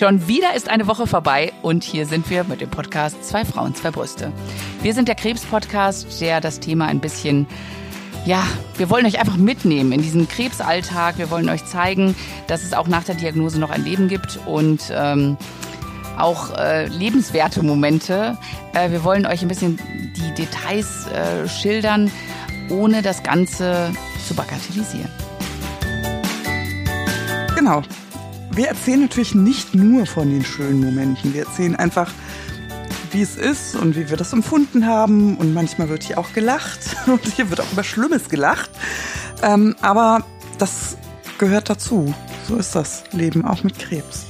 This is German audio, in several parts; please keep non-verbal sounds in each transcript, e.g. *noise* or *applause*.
Schon wieder ist eine Woche vorbei und hier sind wir mit dem Podcast Zwei Frauen, zwei Brüste. Wir sind der Krebs-Podcast, der das Thema ein bisschen, ja, wir wollen euch einfach mitnehmen in diesen Krebsalltag. Wir wollen euch zeigen, dass es auch nach der Diagnose noch ein Leben gibt und ähm, auch äh, lebenswerte Momente. Äh, wir wollen euch ein bisschen die Details äh, schildern, ohne das Ganze zu bagatellisieren. Genau. Wir erzählen natürlich nicht nur von den schönen Momenten. Wir erzählen einfach, wie es ist und wie wir das empfunden haben. Und manchmal wird hier auch gelacht *laughs* und hier wird auch über Schlimmes gelacht. Ähm, aber das gehört dazu. So ist das Leben auch mit Krebs.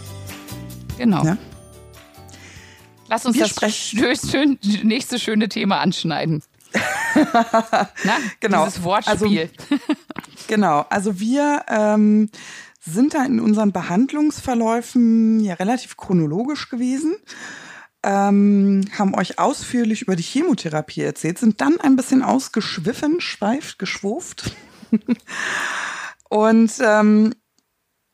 Genau. Ja? Lass uns wir das *laughs* schön, nächste schöne Thema anschneiden. *laughs* Na, genau. Dieses Wortspiel. Also, genau. Also wir ähm, sind da in unseren Behandlungsverläufen ja relativ chronologisch gewesen. Ähm, haben euch ausführlich über die Chemotherapie erzählt, sind dann ein bisschen ausgeschwiffen, schweift, geschwuft. *laughs* Und ähm,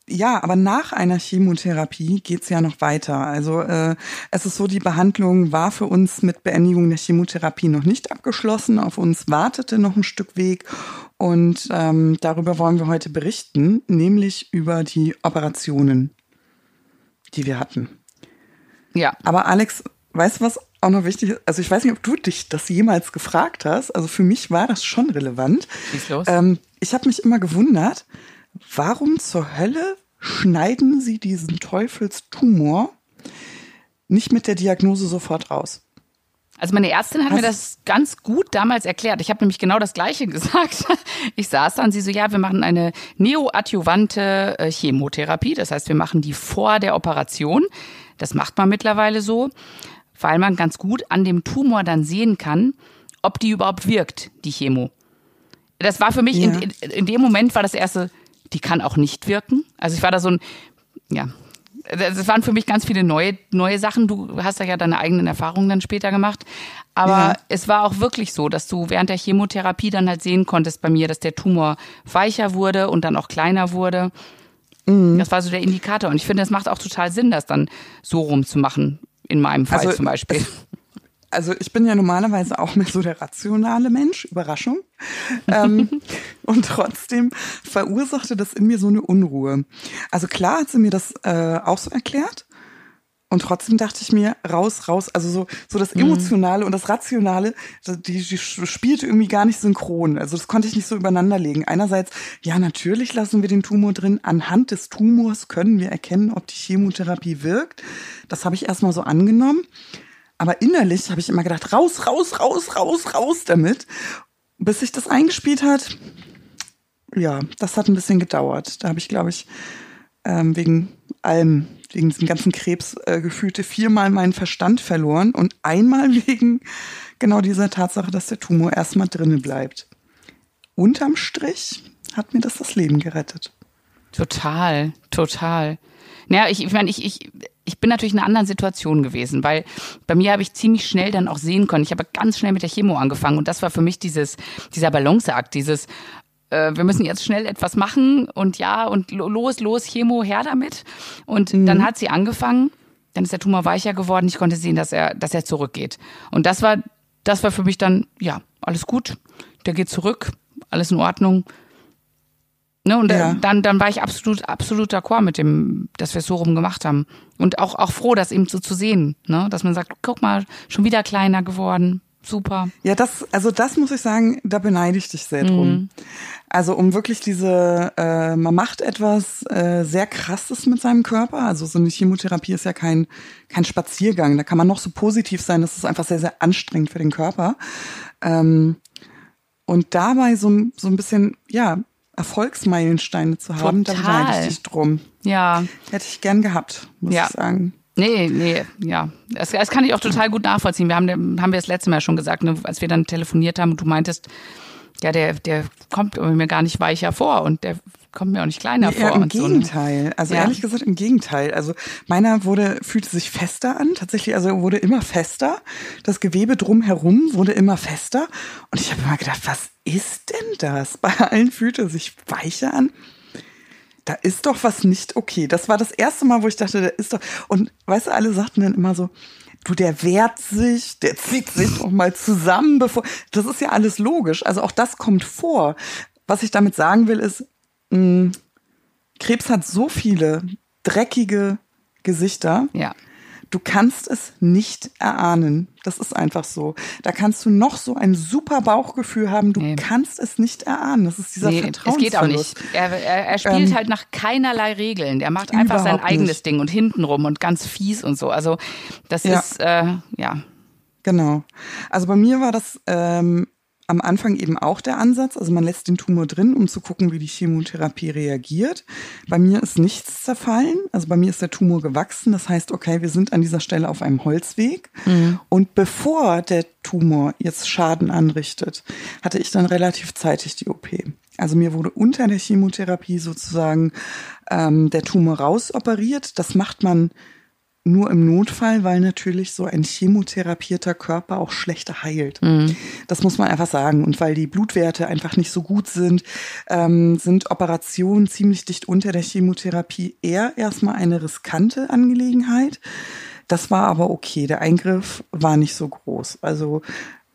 ja, aber nach einer Chemotherapie geht's ja noch weiter. Also äh, es ist so, die Behandlung war für uns mit Beendigung der Chemotherapie noch nicht abgeschlossen. Auf uns wartete noch ein Stück Weg und ähm, darüber wollen wir heute berichten, nämlich über die Operationen, die wir hatten. Ja. Aber Alex, weißt du, was auch noch wichtig ist? Also ich weiß nicht, ob du dich das jemals gefragt hast. Also für mich war das schon relevant. Schieß los. Ähm, ich habe mich immer gewundert, warum zur Hölle schneiden sie diesen Teufelstumor nicht mit der Diagnose sofort raus? Also meine Ärztin hat Hast mir das ganz gut damals erklärt. Ich habe nämlich genau das Gleiche *laughs* gesagt. Ich saß da und sie so, ja, wir machen eine neoadjuvante äh, Chemotherapie. Das heißt, wir machen die vor der Operation. Das macht man mittlerweile so, weil man ganz gut an dem Tumor dann sehen kann, ob die überhaupt wirkt, die Chemo. Das war für mich, ja. in, in, in dem Moment war das erste, die kann auch nicht wirken. Also ich war da so ein, ja, das waren für mich ganz viele neue, neue Sachen. Du hast ja deine eigenen Erfahrungen dann später gemacht. Aber ja. es war auch wirklich so, dass du während der Chemotherapie dann halt sehen konntest bei mir, dass der Tumor weicher wurde und dann auch kleiner wurde. Mhm. Das war so der Indikator. Und ich finde, es macht auch total Sinn, das dann so rumzumachen. In meinem Fall also, zum Beispiel. Also ich bin ja normalerweise auch mehr so der rationale Mensch, Überraschung. ähm, *laughs* und trotzdem verursachte das in mir so eine Unruhe. Also klar hat sie mir das äh, auch so erklärt. Und trotzdem dachte ich mir, raus, raus, also so, so das mhm. Emotionale mhm. und das Rationale, die, die spielte irgendwie gar nicht synchron. Also das konnte ich nicht so übereinander legen. Einerseits, ja, natürlich lassen wir den Tumor drin. Anhand des Tumors können wir erkennen, ob die Chemotherapie wirkt. Das habe ich erstmal so angenommen. Aber innerlich habe ich immer gedacht, raus, raus, raus, raus, raus damit. Bis sich das eingespielt hat, ja, das hat ein bisschen gedauert. Da habe ich, glaube ich, ähm, wegen allem, wegen diesem ganzen Krebs äh, gefühlte viermal meinen Verstand verloren und einmal *laughs* wegen genau dieser Tatsache, dass der Tumor erstmal drinnen bleibt. Unterm Strich hat mir das das Leben gerettet. Total, total. Naja, ich, ich meine, ich, ich, ich bin natürlich in einer anderen Situation gewesen, weil bei mir habe ich ziemlich schnell dann auch sehen können. Ich habe ganz schnell mit der Chemo angefangen und das war für mich dieses, dieser Balanceakt, dieses, äh, wir müssen jetzt schnell etwas machen und ja, und los, los, Chemo, her damit. Und mhm. dann hat sie angefangen, dann ist der Tumor weicher geworden. Ich konnte sehen, dass er, dass er zurückgeht. Und das war, das war für mich dann, ja, alles gut. Der geht zurück, alles in Ordnung. Ne, und ja. dann, dann war ich absolut, absolut d'accord mit dem, dass wir es so rum gemacht haben. Und auch, auch froh, das eben so zu sehen, ne? dass man sagt, guck mal, schon wieder kleiner geworden. Super. Ja, das, also das muss ich sagen, da beneide ich dich sehr drum. Mhm. Also um wirklich diese, äh, man macht etwas äh, sehr krasses mit seinem Körper. Also so eine Chemotherapie ist ja kein, kein Spaziergang. Da kann man noch so positiv sein. Das ist einfach sehr, sehr anstrengend für den Körper. Ähm, und dabei so, so ein bisschen, ja, Erfolgsmeilensteine zu haben, Total. da beneide ich dich drum. Ja. Hätte ich gern gehabt, muss ja. ich sagen. Nee, nee, ja. Das, das kann ich auch total gut nachvollziehen. Wir haben, haben wir das letzte Mal schon gesagt, ne, als wir dann telefoniert haben und du meintest, ja, der, der kommt mir gar nicht weicher vor und der kommt mir auch nicht kleiner nee, vor. Im Gegenteil. So, ne? Also ja. ehrlich gesagt im Gegenteil. Also meiner wurde, fühlte sich fester an. Tatsächlich, also er wurde immer fester. Das Gewebe drumherum wurde immer fester. Und ich habe immer gedacht, was ist denn das? Bei allen fühlte er sich weicher an. da ist doch was nicht okay. Das war das erste Mal, wo ich dachte, da ist doch. Und weißt du, alle sagten dann immer so, du, der wehrt sich, der zieht sich noch mal zusammen, bevor. Das ist ja alles logisch. Also auch das kommt vor. Was ich damit sagen will, ist, mh, mm, Krebs hat so viele dreckige Gesichter. Ja. Du kannst es nicht erahnen. Das ist einfach so. Da kannst du noch so ein super Bauchgefühl haben. Du nee. kannst es nicht erahnen. Das ist dieser nee, Vertrauensverlust. Es geht auch nicht. Er, er, er spielt ähm, halt nach keinerlei Regeln. Er macht einfach sein eigenes nicht. Ding und hintenrum und ganz fies und so. Also das ja. ist, äh, ja. Genau. Also bei mir war das ähm, am Anfang eben auch der Ansatz. Also man lässt den Tumor drin, um zu gucken, wie die Chemotherapie reagiert. Bei mir ist nichts zerfallen. Also bei mir ist der Tumor gewachsen. Das heißt, okay, wir sind an dieser Stelle auf einem Holzweg. Mhm. Und bevor der Tumor jetzt Schaden anrichtet, hatte ich dann relativ zeitig die OP. Also mir wurde unter der Chemotherapie sozusagen ähm, der Tumor rausoperiert. Das macht man nur im Notfall, weil natürlich so ein chemotherapierter Körper auch schlechter heilt. Mhm. Das muss man einfach sagen. Und weil die Blutwerte einfach nicht so gut sind, ähm, sind Operationen ziemlich dicht unter der Chemotherapie eher erstmal eine riskante Angelegenheit. Das war aber okay. Der Eingriff war nicht so groß. Also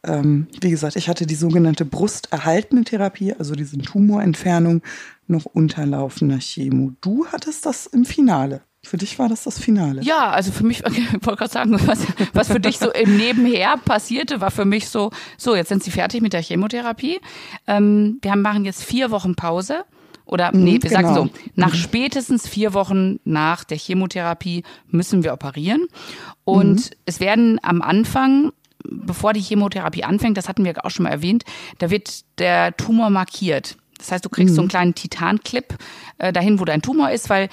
ähm, wie gesagt, ich hatte die sogenannte brusterhaltende Therapie, also diese Tumorentfernung noch unterlaufender Chemo. Du hattest das im Finale. Für dich war das das Finale. Ja, also für mich, *laughs* ich wollte gerade sagen, was, was für dich so im Nebenher passierte, war für mich so, so, jetzt sind sie fertig mit der Chemotherapie. Ähm, wir haben, machen jetzt vier Wochen Pause. Oder mhm, nee, wir genau. sagen so, nach mhm. spätestens vier Wochen nach der Chemotherapie müssen wir operieren. Und mhm. es werden am Anfang, bevor die Chemotherapie anfängt, das hatten wir auch schon mal erwähnt, da wird der Tumor markiert. Das heißt, du kriegst mhm. so einen kleinen Titanclip äh, dahin, wo dein Tumor ist, weil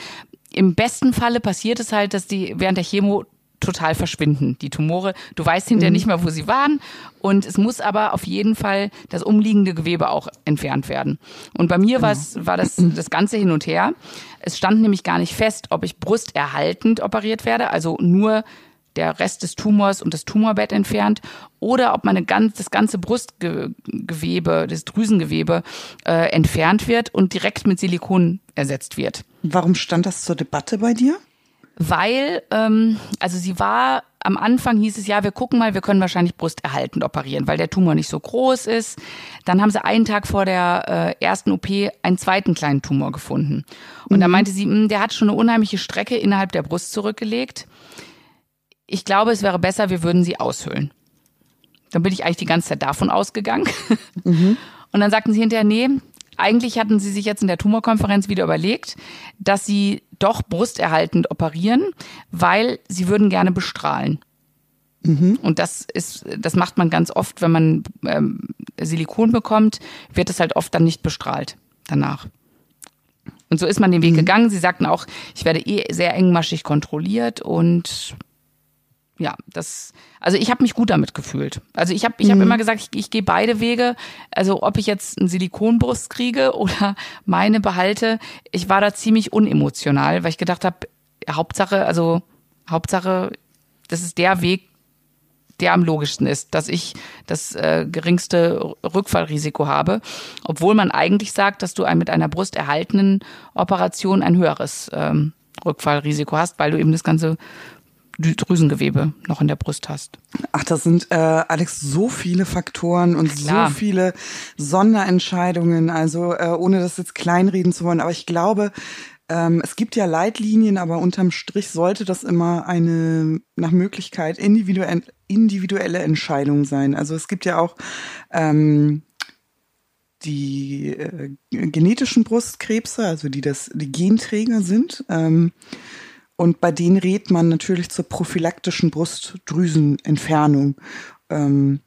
im besten Falle passiert es halt, dass die während der Chemo total verschwinden, die Tumore. Du weißt hinterher mhm. nicht mehr, wo sie waren. Und es muss aber auf jeden Fall das umliegende Gewebe auch entfernt werden. Und bei mir genau. war das *clears throat* das Ganze hin und her. Es stand nämlich gar nicht fest, ob ich brusterhaltend operiert werde, also nur der Rest des Tumors und das Tumorbett entfernt oder ob meine ganz, das ganze Brustgewebe, das Drüsengewebe äh, entfernt wird und direkt mit Silikon ersetzt wird. Warum stand das zur Debatte bei dir? Weil, ähm, also sie war, am Anfang hieß es ja, wir gucken mal, wir können wahrscheinlich brusterhaltend operieren, weil der Tumor nicht so groß ist. Dann haben sie einen Tag vor der äh, ersten OP einen zweiten kleinen Tumor gefunden. Und mhm. da meinte sie, mh, hm, der hat schon eine unheimliche Strecke innerhalb der Brust zurückgelegt ich glaube, es wäre besser, wir würden sie aushöhlen. Dann bin ich eigentlich die ganze Zeit davon ausgegangen. *laughs* Mhm. Und dann sagten sie hinterher, nee, eigentlich hatten sie sich jetzt in der Tumorkonferenz wieder überlegt, dass sie doch brusterhaltend operieren, weil sie würden gerne bestrahlen. Mhm. Und das ist, das macht man ganz oft, wenn man ähm, Silikon bekommt, wird es halt oft dann nicht bestrahlt danach. Und so ist man den Weg mhm. gegangen. Sie sagten auch, ich werde eh sehr engmaschig kontrolliert und ja, das, also ich habe mich gut damit gefühlt. Also ich habe ich hab mhm. immer gesagt, ich, ich gehe beide Wege. Also ob ich jetzt einen Silikonbrust kriege *laughs* oder meine behalte, ich war da ziemlich unemotional, weil ich gedacht habe, Hauptsache, also Hauptsache, das ist der Weg, der am logischsten ist, dass ich das äh, geringste Rückfallrisiko habe, obwohl man eigentlich sagt, dass du ein, mit einer brusterhaltenen Operation ein höheres ähm, Rückfallrisiko hast, weil du eben das ganze Drüsengewebe noch in der Brust hast. Ach, das sind, äh, Alex, so viele Faktoren und Klar. so viele Sonderentscheidungen. Also äh, ohne das jetzt kleinreden zu wollen, aber ich glaube, ähm, es gibt ja Leitlinien, aber unterm Strich sollte das immer eine nach Möglichkeit individuelle, individuelle Entscheidung sein. Also es gibt ja auch ähm, die äh, genetischen Brustkrebse, also die das die Genträger sind. Ähm, und bei denen rät man natürlich zur prophylaktischen Brustdrüsenentfernung. Ähm,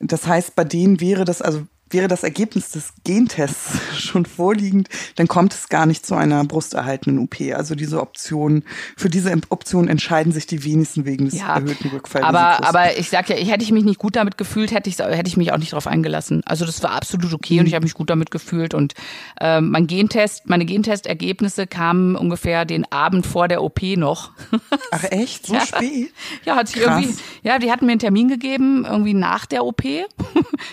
das heißt, bei denen wäre das, also wäre das Ergebnis des Gentests *laughs* schon vorliegend, dann kommt es gar nicht zu einer brusterhaltenen OP. Also diese Option, für diese Option entscheiden sich die wenigsten wegen des ja, erhöhten Rückfallrisikos. Aber, aber ich sag ja, ich hätte ich mich nicht gut damit gefühlt, hätte ich, hätte ich mich auch nicht darauf eingelassen. Also das war absolut okay mhm. und ich habe mich gut damit gefühlt. Und äh, mein Gentest, meine Gentestergebnisse kamen ungefähr den Abend vor der OP noch. *laughs* Ach echt? So ja. spät? *laughs* Ja, hat sich irgendwie, ja, die hatten mir einen Termin gegeben, irgendwie nach der OP. da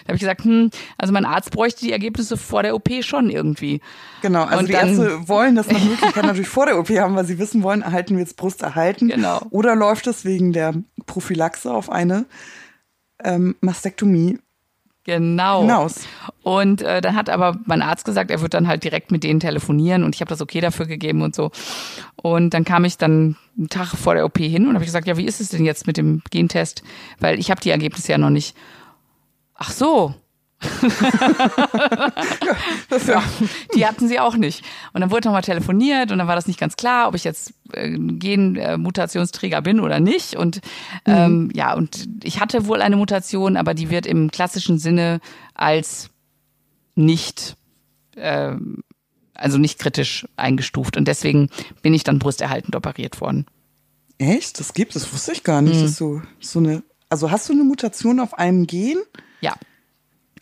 habe ich gesagt, hm, also Also mein Arzt bräuchte die Ergebnisse vor der OP schon irgendwie. Genau, also Und die dann- Ärzte wollen das nach Möglichkeit natürlich vor der OP haben, weil sie wissen wollen, erhalten wir jetzt Brust erhalten. Genau. Oder läuft es wegen der Prophylaxe auf eine ähm, Mastektomie Genau. hinaus? Und äh, dann hat aber mein Arzt gesagt, er wird dann halt direkt mit denen telefonieren und ich habe das okay dafür gegeben und so. Und dann kam ich dann einen Tag vor der OP hin und habe gesagt, ja, wie ist es denn jetzt mit dem Gentest? Weil ich habe die Ergebnisse ja noch nicht. Ach so, *laughs* Das ja, die hatten sie auch nicht. Und dann wurde nochmal telefoniert und dann war das nicht ganz klar, ob ich jetzt äh, Genmutationsträger bin oder nicht. Und ähm, ja, und ich hatte wohl eine Mutation, aber die wird im klassischen Sinne als nicht, ähm, also nicht kritisch eingestuft. Und deswegen bin ich dann brusterhaltend operiert worden. echt? Das gibt es, das wusste ich gar nicht. Das ist so, so eine, also hast du eine Mutation auf einem Gen? Ja.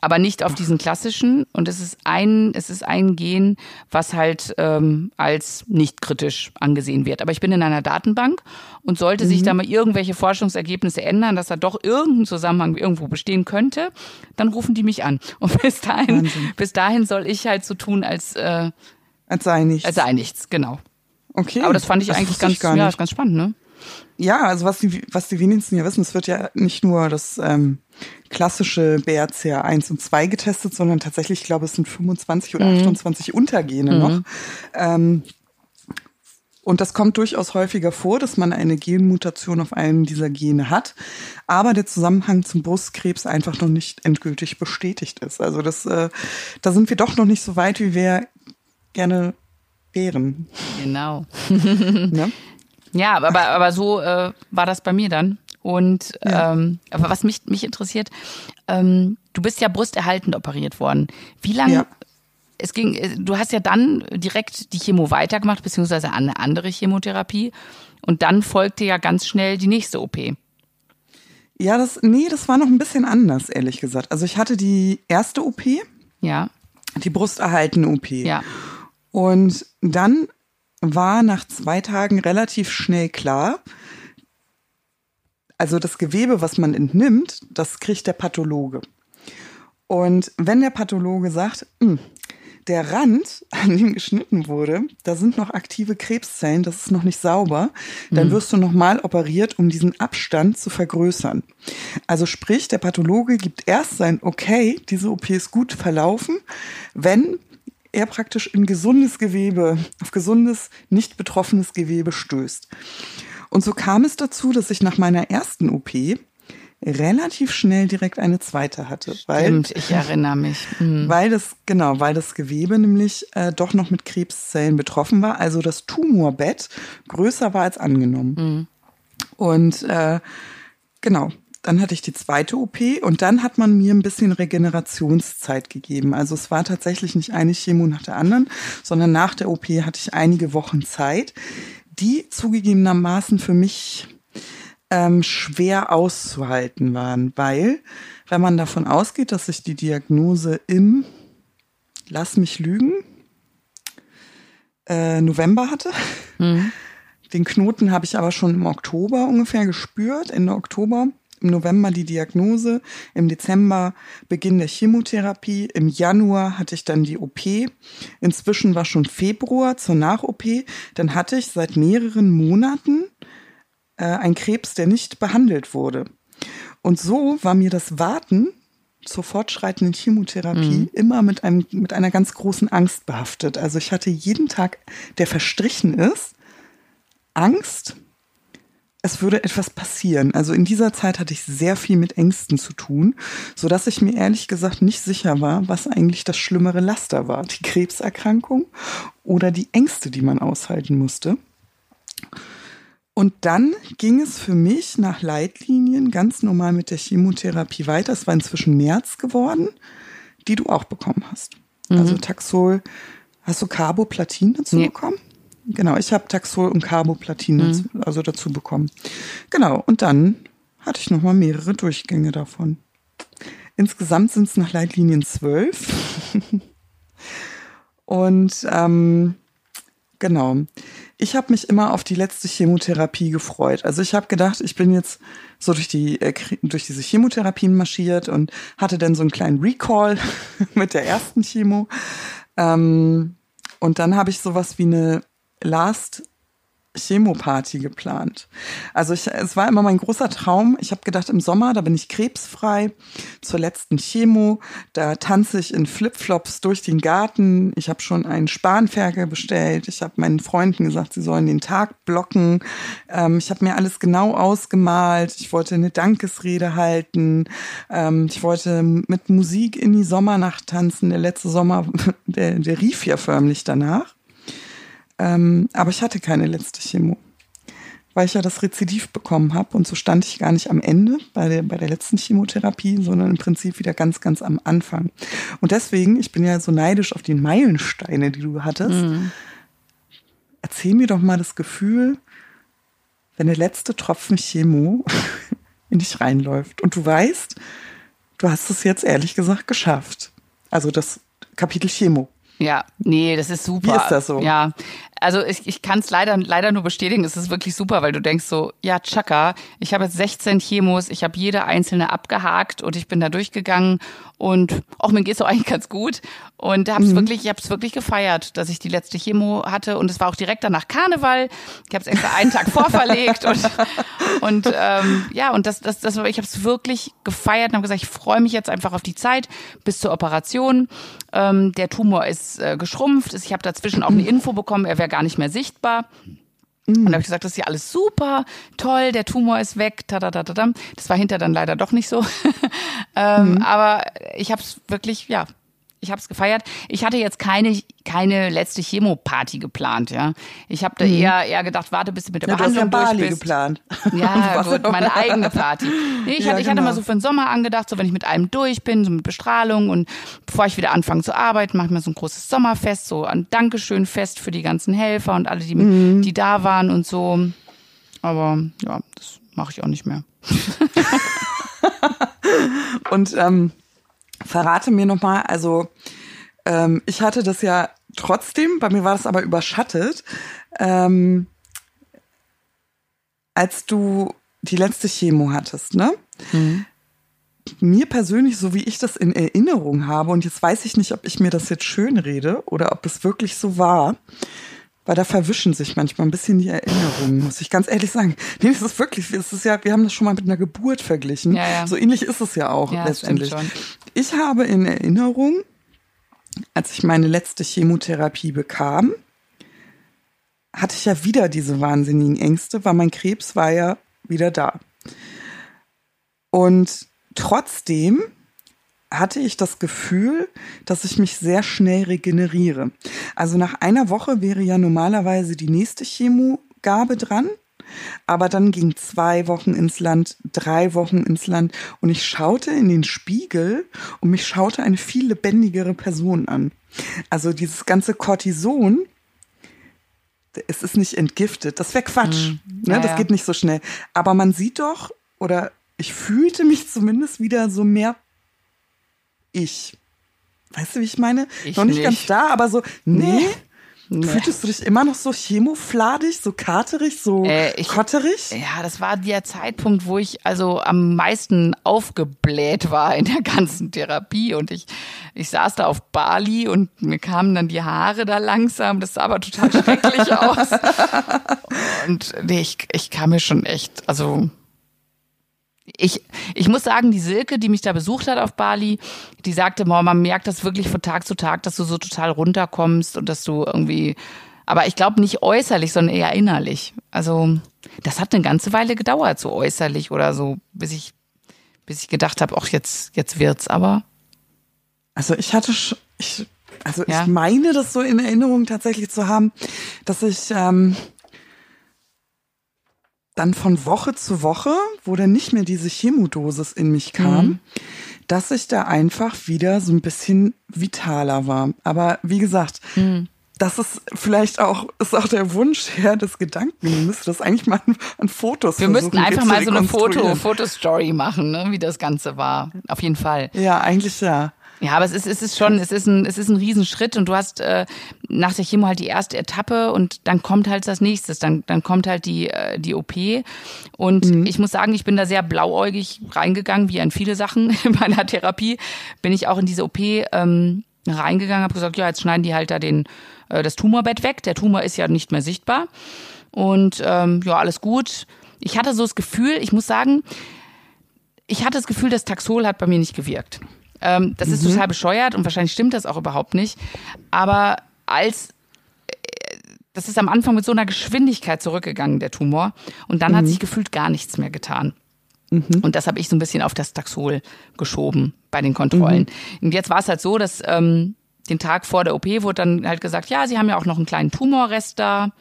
Aber nicht auf diesen klassischen. Und es ist ein, es ist ein Gen, was halt ähm, als nicht kritisch angesehen wird. Aber ich bin in einer Datenbank und sollte sich da mal irgendwelche Forschungsergebnisse ändern, dass da doch irgendein Zusammenhang irgendwo bestehen könnte, dann rufen die mich an. Und *laughs* bis dahin, Wahnsinn. bis dahin soll ich halt so tun, als, äh, Als sei nichts. als sei nichts, genau. okay. Aber das fand ich eigentlich wusste ganz, gar ja, ganz spannend, ne? Ja, also was die, was die wenigsten ja wissen, es wird ja nicht nur das ähm, klassische BRCA 1 und 2 getestet, sondern tatsächlich, ich glaube, es sind 25 oder 28 Untergene noch. Ähm, und das kommt durchaus häufiger vor, dass man eine Genmutation auf einem dieser Gene hat, aber der Zusammenhang zum Brustkrebs einfach noch nicht endgültig bestätigt ist. Also das, äh, da sind wir doch noch nicht so weit, wie wir gerne wären. Genau. *laughs* Ne? Ja, aber, aber so äh, war das bei mir dann. Und Ja. ähm, aber was mich, mich interessiert, ähm, du bist ja brusterhaltend operiert worden. Wie lange? Ja. Es ging, äh, du hast ja dann direkt die Chemo weitergemacht, beziehungsweise eine andere Chemotherapie. Und dann folgte ja ganz schnell die nächste OP. Ja, das, nee, das war noch ein bisschen anders, ehrlich gesagt. Also ich hatte die erste OP, Ja, die brusterhaltene OP. ja. Und dann war nach zwei Tagen relativ schnell klar, also das Gewebe, was man entnimmt, das kriegt der Pathologe. Und wenn der Pathologe sagt, "Hm, der Rand, *laughs* an dem geschnitten wurde, da sind noch aktive Krebszellen, das ist noch nicht sauber, dann wirst du nochmal operiert, um diesen Abstand zu vergrößern. Also sprich, der Pathologe gibt erst sein Okay, diese OP ist gut verlaufen, wenn er praktisch in gesundes Gewebe, auf gesundes, nicht betroffenes Gewebe stößt. Und so kam es dazu, dass ich nach meiner ersten OP relativ schnell direkt eine zweite hatte, weil Stimmt, ich erinnere mich. Mhm. weil das, genau, weil das Gewebe nämlich äh, doch noch mit Krebszellen betroffen war, also das Tumorbett größer war als angenommen. Und äh, genau, dann hatte ich die zweite OP und dann hat man mir ein bisschen Regenerationszeit gegeben. Also es war tatsächlich nicht eine Chemo nach der anderen, sondern nach der OP hatte ich einige Wochen Zeit, die zugegebenermaßen für mich ähm, schwer auszuhalten waren, weil wenn man davon ausgeht, dass ich die Diagnose im, lass mich lügen, äh, November hatte. Den Knoten habe ich aber schon im Oktober ungefähr gespürt, Ende Oktober. Im November die Diagnose, im Dezember Beginn der Chemotherapie, im Januar hatte ich dann die OP. Inzwischen war schon Februar zur Nach-OP. Dann hatte ich seit mehreren Monaten äh, ein Krebs, der nicht behandelt wurde. Und so war mir das Warten zur fortschreitenden Chemotherapie immer mit, einem, mit einer ganz großen Angst behaftet. Also ich hatte jeden Tag, der verstrichen ist, Angst, es würde etwas passieren. Also in dieser Zeit hatte ich sehr viel mit Ängsten zu tun, so dass ich mir ehrlich gesagt nicht sicher war, was eigentlich das schlimmere Laster war. Die Krebserkrankung oder die Ängste, die man aushalten musste. Und dann ging es für mich nach Leitlinien ganz normal mit der Chemotherapie weiter. Es war inzwischen März geworden, die du auch bekommen hast. Also Taxol, hast du Carboplatin dazu Nee. bekommen? Genau, ich habe Taxol und Carboplatin dazu, also dazu bekommen. Genau, und dann hatte ich nochmal mehrere Durchgänge davon. Insgesamt sind es nach Leitlinien zwölf. *laughs* und ähm, genau, ich habe mich immer auf die letzte Chemotherapie gefreut. Also ich habe gedacht, ich bin jetzt so durch die äh, durch diese Chemotherapien marschiert und hatte dann so einen kleinen Recall *laughs* mit der ersten Chemo. Ähm, und dann habe ich sowas wie eine Last Chemoparty geplant. Also ich, es war immer mein großer Traum. Ich habe gedacht, im Sommer, da bin ich krebsfrei. Zur letzten Chemo, da tanze ich in Flipflops durch den Garten. Ich habe schon einen Spanferkel bestellt. Ich habe meinen Freunden gesagt, sie sollen den Tag blocken. Ähm, ich habe mir alles genau ausgemalt. Ich wollte eine Dankesrede halten. Ähm, ich wollte mit Musik in die Sommernacht tanzen. Der letzte Sommer, *laughs* der, der rief ja förmlich danach. Ähm, aber ich hatte keine letzte Chemo, weil ich ja das Rezidiv bekommen habe. Und so stand ich gar nicht am Ende bei der, bei der letzten Chemotherapie, sondern im Prinzip wieder ganz, ganz am Anfang. Und deswegen, ich bin ja so neidisch auf die Meilensteine, die du hattest. Mhm. Erzähl mir doch mal das Gefühl, wenn der letzte Tropfen Chemo *laughs* in dich reinläuft und du weißt, du hast es jetzt ehrlich gesagt geschafft. Also das Kapitel Chemo. Ja, nee, das ist super. Wie ist das so? Ja, also ich, ich kann es leider, leider nur bestätigen, es ist wirklich super, weil du denkst so, ja, Chaka, ich habe jetzt 16 Chemos, ich habe jede einzelne abgehakt und ich bin da durchgegangen und auch mir geht's auch eigentlich ganz gut und hab's mhm. wirklich, ich habe es wirklich gefeiert, dass ich die letzte Chemo hatte und es war auch direkt danach Karneval. Ich habe es extra einen Tag vorverlegt und *laughs* und ähm, ja und das das das ich habe es wirklich gefeiert und habe gesagt, ich freue mich jetzt einfach auf die Zeit bis zur Operation. Ähm, der Tumor ist äh, geschrumpft, ich habe dazwischen auch eine Info bekommen, er wäre gar nicht mehr sichtbar. Und da habe ich gesagt, das ist ja alles super, toll, der Tumor ist weg, ta Das war hinter dann leider doch nicht so. *laughs* ähm, mhm. Aber ich habe es wirklich, ja, ich habe es gefeiert. Ich hatte jetzt keine keine letzte Chemoparty geplant, ja. Ich habe da mhm. eher eher gedacht, warte, bis du mit der ja, Behandlung du hast ja durch bist. geplant. *laughs* Ja, gut, meine *laughs* eigene Party. Nee, ich, ja, hatte, ich genau. hatte mal so für den Sommer angedacht, so wenn ich mit allem durch bin, so mit Bestrahlung und bevor ich wieder anfange zu arbeiten, mache ich mir so ein großes Sommerfest, so ein Dankeschönfest für die ganzen Helfer und alle, die mhm. die da waren und so. Aber ja, das mache ich auch nicht mehr. *laughs* und ähm, verrate mir nochmal, also ähm, ich hatte das ja trotzdem, bei mir war das aber überschattet, ähm, als du die letzte Chemo hattest, ne? Mhm. Mir persönlich, so wie ich das in Erinnerung habe, und jetzt weiß ich nicht, ob ich mir das jetzt schön rede oder ob es wirklich so war, weil da verwischen sich manchmal ein bisschen die Erinnerungen, muss ich ganz ehrlich sagen. Nee, das ist wirklich, es ist ja, wir haben das schon mal mit einer Geburt verglichen. Ja, ja. So ähnlich ist es ja auch ja, letztendlich. Ich habe in Erinnerung, als ich meine letzte Chemotherapie bekam, hatte ich ja wieder diese wahnsinnigen Ängste, weil mein Krebs war ja wieder da. Und trotzdem hatte ich das Gefühl, dass ich mich sehr schnell regeneriere. Also nach einer Woche wäre ja normalerweise die nächste Chemogabe dran. Aber dann ging zwei Wochen ins Land, drei Wochen ins Land und ich schaute in den Spiegel und mich schaute eine viel lebendigere Person an. Also dieses ganze Cortison, es ist nicht entgiftet. Das wäre Quatsch. Mhm. Ne? Ja, das geht nicht so schnell. Aber man sieht doch, oder ich fühlte mich zumindest wieder so mehr ich. Weißt du, wie ich meine? Ich noch nicht, nicht, ganz da, aber so, nee. nee. Fühltest du dich immer noch so chemofladig, so katerig, so äh, ich, kotterig? Ja, das war der Zeitpunkt, wo ich also am meisten aufgebläht war in der ganzen Therapie und ich, ich saß da auf Bali und mir kamen dann die Haare da langsam. Das sah aber total schrecklich *laughs* aus. Und nee, ich, ich kam mir schon echt, also ich, ich muss sagen, die Silke, die mich da besucht hat auf Bali, die sagte, boah, man merkt das wirklich von Tag zu Tag, dass du so total runterkommst und dass du irgendwie, aber ich glaube nicht äußerlich, sondern eher innerlich. Also das hat eine ganze Weile gedauert, so äußerlich oder so, bis ich, bis ich gedacht habe, ach jetzt, jetzt wird's. Aber also ich hatte, ich, also ja. ich meine, das so in Erinnerung tatsächlich zu haben, dass ich ähm, dann von Woche zu Woche, wo dann nicht mehr diese Chemodosis in mich kam, mhm. dass ich da einfach wieder so ein bisschen vitaler war. Aber wie gesagt, mhm. das ist vielleicht auch, ist auch der Wunsch *laughs* her des Gedanken. Wir müssten das eigentlich mal an, an Fotos Wir müssten einfach mal so eine Foto, Fotostory machen, ne, wie das Ganze war. Auf jeden Fall. Ja, eigentlich ja. Ja, aber es ist, es ist schon, es ist ein, es ist ein Riesenschritt und du hast äh, nach der Chemo halt die erste Etappe und dann kommt halt das nächstes, dann, dann kommt halt die, äh, die OP. Und mhm. ich muss sagen, ich bin da sehr blauäugig reingegangen, wie an viele Sachen *laughs* in meiner Therapie. Bin ich auch in diese OP ähm, reingegangen, habe gesagt, ja, jetzt schneiden die halt da den, äh, das Tumorbett weg. Der Tumor ist ja nicht mehr sichtbar. Und ähm, ja, alles gut. Ich hatte so das Gefühl, ich muss sagen, ich hatte das Gefühl, das Taxol hat bei mir nicht gewirkt. Ähm, das ist mhm. total bescheuert und wahrscheinlich stimmt das auch überhaupt nicht. Aber als äh, das ist am Anfang mit so einer Geschwindigkeit zurückgegangen, der Tumor. Und dann mhm. hat sich gefühlt gar nichts mehr getan. Mhm. Und das habe ich so ein bisschen auf das Taxol geschoben bei den Kontrollen. Mhm. Und jetzt war es halt so, dass ähm, den Tag vor der OP wurde dann halt gesagt, ja, Sie haben ja auch noch einen kleinen Tumorrest da.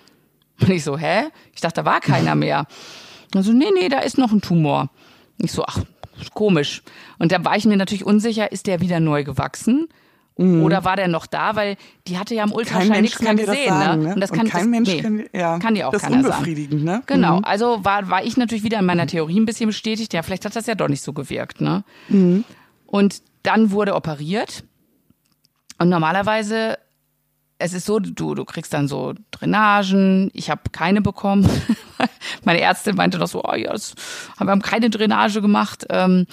Und ich so, hä? Ich dachte, da war keiner *laughs* mehr. Also, nee, nee, da ist noch ein Tumor. Ich so, ach, komisch. Und da war ich mir natürlich unsicher, ist der wieder neu gewachsen? Mhm. Oder war der noch da? Weil die hatte ja im Ultraschall nichts mehr gesehen. Sagen, ne? Und das kann, Und kein das, Mensch nee, kann, ja, kann die auch das keiner unbefriedigend, sagen. ne? Genau. Mhm. Also war, war ich natürlich wieder in meiner Theorie ein bisschen bestätigt. Ja, vielleicht hat das ja doch nicht so gewirkt. Ne? Mhm. Und dann wurde operiert. Und normalerweise es ist so, du, du kriegst dann so Drainagen. Ich habe keine bekommen. *laughs* *laughs* Meine Ärztin meinte doch so, oh ja, das, wir haben keine Drainage gemacht. Ähm,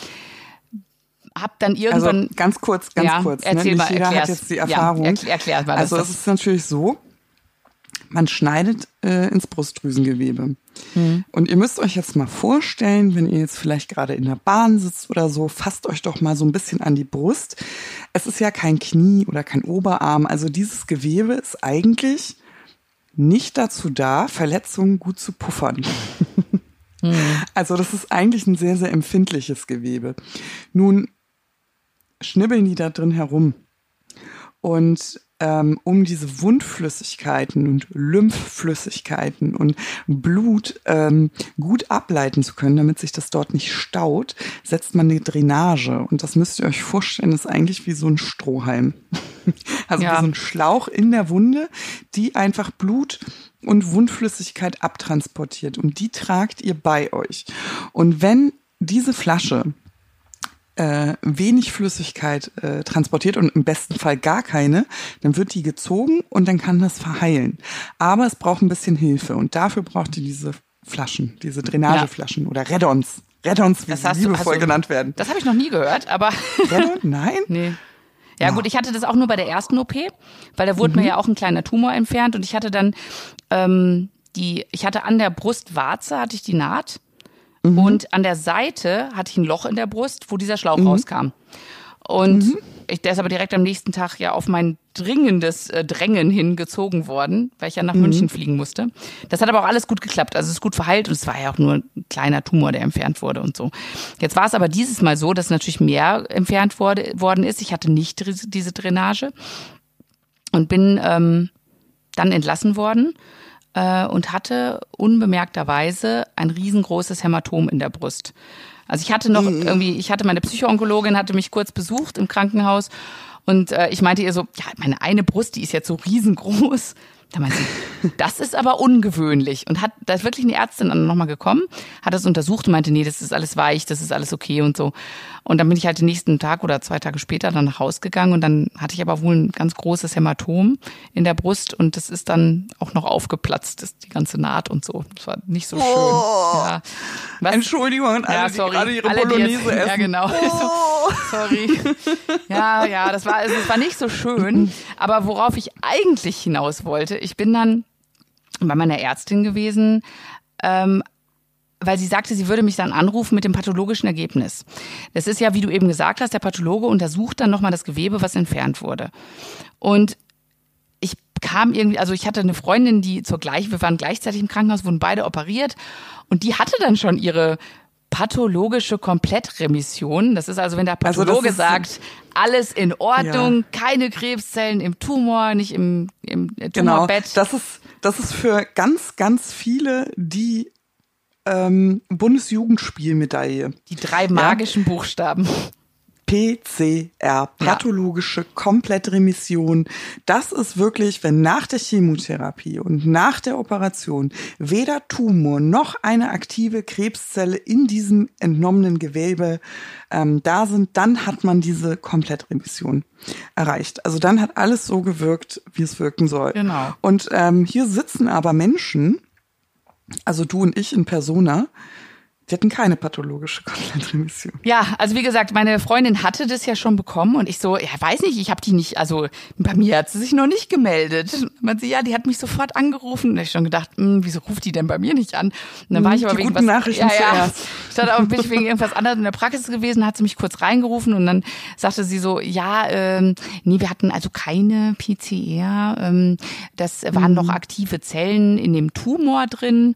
hab dann irgendwann. Also ganz kurz, ganz ja, kurz. Ne? Erzähl ne? mal, jeder erklär's. hat jetzt die Erfahrung. Ja, erklär, erklär mal also es ist natürlich so, man schneidet äh, ins Brustdrüsengewebe. Mhm. Und ihr müsst euch jetzt mal vorstellen, wenn ihr jetzt vielleicht gerade in der Bahn sitzt oder so, fasst euch doch mal so ein bisschen an die Brust. Es ist ja kein Knie oder kein Oberarm. Also dieses Gewebe ist eigentlich nicht dazu da, Verletzungen gut zu puffern. mhm. *laughs* Also das ist eigentlich ein sehr, sehr empfindliches Gewebe. Nun schnibbeln die da drin herum. Und ähm, um diese Wundflüssigkeiten und Lymphflüssigkeiten und Blut ähm, gut ableiten zu können, damit sich das dort nicht staut, setzt man eine Drainage. Und das müsst ihr euch vorstellen, ist eigentlich wie so ein Strohhalm. *laughs* also ja. wie so ein Schlauch in der Wunde, die einfach Blut und Wundflüssigkeit abtransportiert. Und die tragt ihr bei euch. Und wenn diese Flasche äh, wenig Flüssigkeit äh, transportiert und im besten Fall gar keine, dann wird die gezogen und dann kann das verheilen. Aber es braucht ein bisschen Hilfe und dafür braucht ihr diese Flaschen, diese Drainageflaschen ja. oder Reddons. Reddons, wie das sie liebevoll du, genannt werden. Das habe ich noch nie gehört, aber. *laughs* Reddon? Nein? Nee. Ja, gut, ich hatte das auch nur bei der ersten OP, weil da wurde mhm. mir ja auch ein kleiner Tumor entfernt und ich hatte dann ähm, die, ich hatte an der Brustwarze hatte ich die Naht Mhm. Und an der Seite hatte ich ein Loch in der Brust, wo dieser Schlauch mhm. rauskam. Und mhm. ich, der ist aber direkt am nächsten Tag ja auf mein dringendes äh, Drängen hingezogen worden, weil ich ja nach mhm. München fliegen musste. Das hat aber auch alles gut geklappt. Also es ist gut verheilt und es war ja auch nur ein kleiner Tumor, der entfernt wurde und so. Jetzt war es aber dieses Mal so, dass natürlich mehr entfernt wurde, worden ist. Ich hatte nicht diese Drainage und bin ähm, dann entlassen worden äh, und hatte unbemerkterweise ein riesengroßes Hämatom in der Brust. Also ich hatte noch mhm. irgendwie, ich hatte meine Psychoonkologin, hatte mich kurz besucht im Krankenhaus und äh, ich meinte ihr so, ja, meine eine Brust, die ist jetzt so riesengroß. Da meinte sie, das ist aber ungewöhnlich. Und hat, da ist wirklich eine Ärztin dann nochmal gekommen, hat das untersucht und meinte, nee, das ist alles weich, das ist alles okay und so. Und dann bin ich halt den nächsten Tag oder zwei Tage später dann nach Hause gegangen und dann hatte ich aber wohl ein ganz großes Hämatom in der Brust und das ist dann auch noch aufgeplatzt, das, die ganze Naht und so. Das war nicht so schön. Oh. Ja. Was? Entschuldigung, alle, ja, sorry. die gerade ihre alle, Bolognese *laughs* jetzt, essen. Ja, genau. Oh. sorry. Ja, ja, das war, also, das war nicht so schön. Aber worauf ich eigentlich hinaus wollte, ich bin dann bei meiner Ärztin gewesen, ähm, weil sie sagte, sie würde mich dann anrufen mit dem pathologischen Ergebnis. Das ist ja, wie du eben gesagt hast, der Pathologe untersucht dann nochmal das Gewebe, was entfernt wurde. Und kam irgendwie, also ich hatte eine Freundin, die zur gleichen, wir waren gleichzeitig im Krankenhaus, wurden beide operiert und die hatte dann schon ihre pathologische Komplettremission. Das ist also, wenn der also Pathologe also sagt, alles in Ordnung, ja. keine Krebszellen im Tumor, nicht im, im Tumorbett. Genau, das ist, das ist für ganz, ganz viele, die ähm, Bundesjugendspielmedaille. Die drei magischen ja. Buchstaben. PCR, pathologische ja. Komplettremission. Das ist wirklich, wenn nach der Chemotherapie und nach der Operation weder Tumor noch eine aktive Krebszelle in diesem entnommenen Gewebe ähm, da sind, dann hat man diese Komplettremission erreicht. Also dann hat alles so gewirkt, wie es wirken soll. Genau. Und ähm, hier sitzen aber Menschen, also du und ich in Persona, Sie hatten keine pathologische Komplettremission. Ja, also wie gesagt, meine Freundin hatte das ja schon bekommen und ich so, ja, weiß nicht, ich habe die nicht, also bei mir hat sie sich noch nicht gemeldet. Man sie, ja, die hat mich sofort angerufen und ich schon gedacht, hm, wieso ruft die denn bei mir nicht an? Und dann war ich aber die wegen guten was, Nachrichten ja, ja, zuerst. ich dachte aber bin ich wegen irgendwas anderes in der Praxis gewesen, hat sie mich kurz reingerufen und dann sagte sie so, ja, ähm, nee, wir hatten also keine PCR, ähm, das waren Mhm. noch aktive Zellen in dem Tumor drin.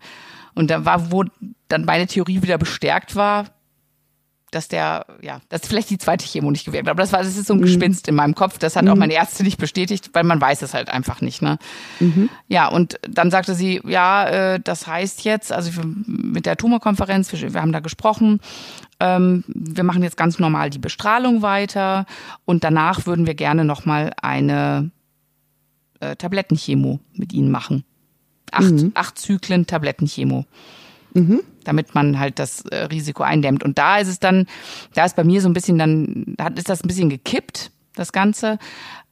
Und da war, wo dann meine Theorie wieder bestärkt war, dass der, ja, dass vielleicht die zweite Chemo nicht gewirkt hat. Aber das war, das ist so Mhm. ein Gespinst in meinem Kopf. Das hat auch meine Ärzte nicht bestätigt, weil man weiß es halt einfach nicht, ne? Mhm. Ja, und dann sagte sie, ja, äh, das heißt jetzt, also wir, mit der Tumorkonferenz, wir, wir haben da gesprochen, ähm, wir machen jetzt ganz normal die Bestrahlung weiter und danach würden wir gerne nochmal eine äh, Tablettenchemo mit ihnen machen. Acht, acht Zyklen Tablettenchemo damit man halt das äh, Risiko eindämmt. Und da ist es dann, da ist bei mir so ein bisschen dann, hat, ist das ein bisschen gekippt, das Ganze,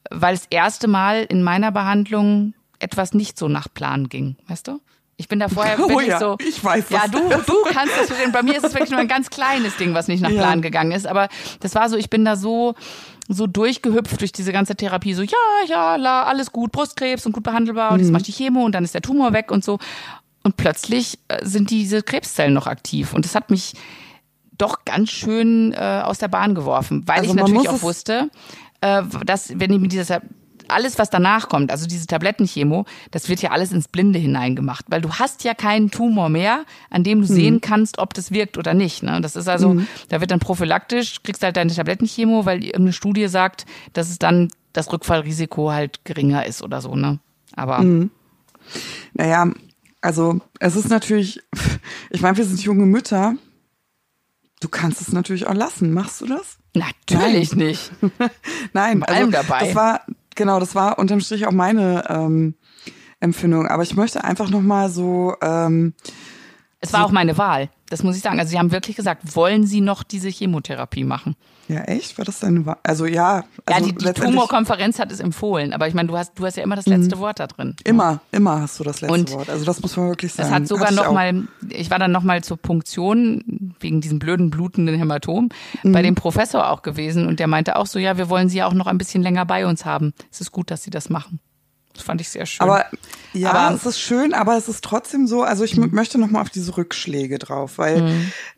weil das erste Mal in meiner Behandlung etwas nicht so nach Plan ging, weißt du? Ich bin da vorher *laughs* Oh wirklich ja, so. ich weiß, Ja, du, du kannst das verstehen. Bei mir ist es wirklich nur ein ganz kleines Ding, was nicht nach Ja. Plan gegangen ist. Aber das war so, ich bin da so, so durchgehüpft durch diese ganze Therapie. So, ja, ja, la, alles gut, Brustkrebs und gut behandelbar. Und jetzt mach ich die Chemo und dann ist der Tumor weg und so. Und plötzlich äh, sind diese Krebszellen noch aktiv. Und das hat mich doch ganz schön äh, aus der Bahn geworfen, weil Also ich natürlich auch wusste, äh, dass wenn ich mit dieser alles, was danach kommt, also diese Tablettenchemo, das wird ja alles ins Blinde hineingemacht, weil du hast ja keinen Tumor mehr, an dem du Mhm. sehen kannst, ob das wirkt oder nicht. Ne? Das ist also, da wird dann prophylaktisch, kriegst halt deine Tablettenchemo, weil irgendeine Studie sagt, dass es dann das Rückfallrisiko halt geringer ist oder so. Ne? Aber Mhm. Naja, also es ist natürlich, *laughs* ich meine, wir sind junge Mütter. Du kannst es natürlich auch lassen. Machst du das? natürlich nicht. *laughs* Nein, Bei allem also, dabei. Das war, genau, das war unterm Strich auch meine ähm, Empfindung. Aber ich möchte einfach nochmal so, ähm, Es war auch meine Wahl, das muss ich sagen. Also sie haben wirklich gesagt, wollen Sie noch diese Chemotherapie machen? ja echt, war das deine Wahl? Also ja, also ja, die, die Tumorkonferenz hat es empfohlen, aber ich meine, du hast, du hast ja immer das letzte Wort da drin. immer, immer hast du das letzte Und Wort. Also das muss man wirklich sagen. Das hat sogar Hatte ich noch auch. mal, ich war dann noch mal zur Punktion wegen diesem blöden blutenden Hämatom Mhm. bei dem Professor auch gewesen und der meinte auch so, ja, wir wollen Sie ja auch noch ein bisschen länger bei uns haben. Es ist gut, dass Sie das machen. Das fand ich sehr schön. Aber ja, Aber- es ist schön, aber es ist trotzdem so, also ich m- möchte noch mal auf diese Rückschläge drauf, weil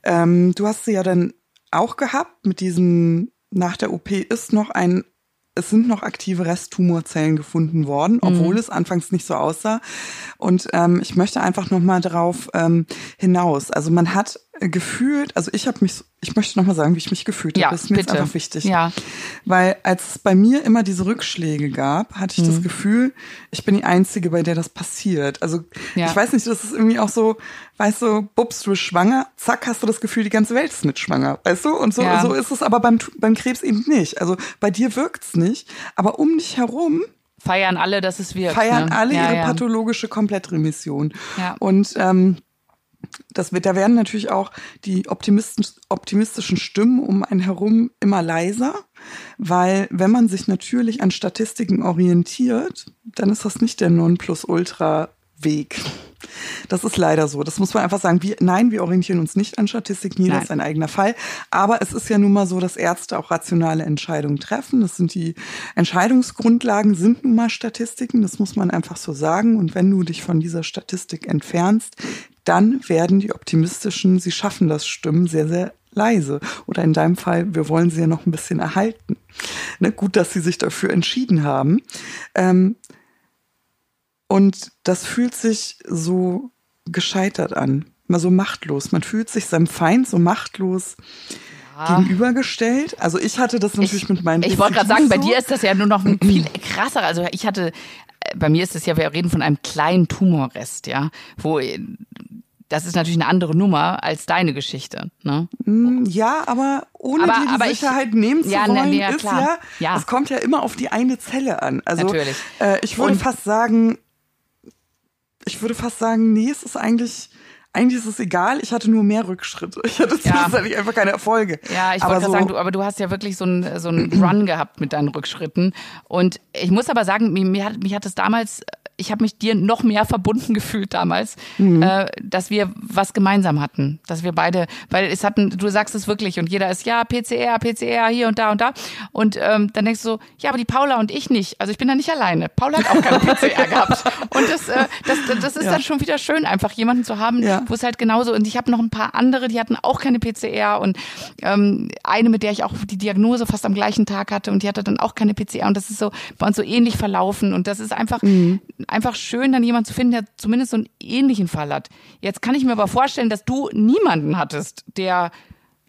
ähm, du hast sie ja dann auch gehabt mit diesem, nach der OP ist noch ein, es sind noch aktive Resttumorzellen gefunden worden, obwohl es anfangs nicht so aussah. Und ähm, ich möchte einfach noch mal darauf ähm, hinaus. Also man hat gefühlt, also ich habe mich, ich möchte noch mal sagen, wie ich mich gefühlt Ja, habe. Das ist mir bitte. jetzt einfach wichtig. Ja. Weil als es bei mir immer diese Rückschläge gab, hatte ich Mhm. das Gefühl, ich bin die Einzige, bei der das passiert. Also Ja. ich weiß nicht, das ist irgendwie auch so, weißt du, bubst du bist schwanger, zack, hast du das Gefühl, die ganze Welt ist mit schwanger, weißt du? Und so, Ja. so ist es aber beim, beim Krebs eben nicht. Also bei dir wirkt's nicht, aber um dich herum feiern alle, dass es wirkt. feiern ne? alle ja, ihre ja. pathologische Komplettremission. Ja. Und ähm, das wird, da werden natürlich auch die optimistischen Stimmen um einen herum immer leiser, weil wenn man sich natürlich an Statistiken orientiert, dann ist das nicht der Nonplusultra-Weg. Das ist leider so. Das muss man einfach sagen. Wir, nein, wir orientieren uns nicht an Statistiken. Jeder Nein. ist ein eigener Fall. Aber es ist ja nun mal so, dass Ärzte auch rationale Entscheidungen treffen. Das sind die Entscheidungsgrundlagen, sind nun mal Statistiken. Das muss man einfach so sagen. Und wenn du dich von dieser Statistik entfernst, dann werden die optimistischen, sie schaffen das Stimmen sehr, sehr leise. Oder in deinem Fall, wir wollen sie ja noch ein bisschen erhalten. Ne, gut, dass sie sich dafür entschieden haben. Ähm, und das fühlt sich so gescheitert an, mal so machtlos. Man fühlt sich seinem Feind so machtlos gegenübergestellt. Also ich hatte das natürlich mit meinen Ich wollte gerade sagen, bei so. dir ist das ja nur noch ein *clears throat* viel krasser. Also ich hatte, äh, bei mir ist es ja, wir reden von einem kleinen Tumorrest, ja, wo das ist natürlich eine andere Nummer als deine Geschichte. Ne? Mm, ja, aber ohne aber, dir die aber Sicherheit ich, nehmen zu ja, wollen, ja, ist ja, ja, es kommt ja immer auf die eine Zelle an. Also natürlich. Äh, ich würde Und, fast sagen, ich würde fast sagen, nee, es ist eigentlich eigentlich ist es egal, ich hatte nur mehr Rückschritte. Ich hatte ja. einfach keine Erfolge. Ja, ich wollte so sagen, du, aber du hast ja wirklich so einen so einen Run gehabt mit deinen Rückschritten. Und ich muss aber sagen, mir, mir hat, mich hat es damals ich habe mich dir noch mehr verbunden gefühlt damals, mhm. äh, dass wir was gemeinsam hatten, dass wir beide, weil es hatten, du sagst es wirklich und jeder ist ja PCR, PCR hier und da und da und ähm, dann denkst du so, ja, aber die Paula und ich nicht, also ich bin da nicht alleine. Paula hat auch keine PCR *laughs* gehabt und das, äh, das, das ist ja. dann schon wieder schön, einfach jemanden zu haben, ja. wo es halt genauso und ich habe noch ein paar andere, die hatten auch keine PCR und ähm, eine, mit der ich auch die Diagnose fast am gleichen Tag hatte und die hatte dann auch keine PCR und das ist so bei uns so ähnlich verlaufen und das ist einfach mhm einfach schön, dann jemanden zu finden, der zumindest so einen ähnlichen Fall hat. Jetzt kann ich mir aber vorstellen, dass du niemanden hattest, der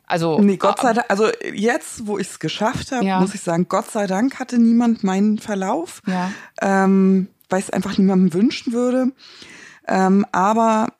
also nee, Gott sei Dank, also jetzt, wo ich es geschafft habe, ja. muss ich sagen, Gott sei Dank hatte niemand meinen Verlauf, ja. ähm, weil ich es einfach niemandem wünschen würde. Ähm, aber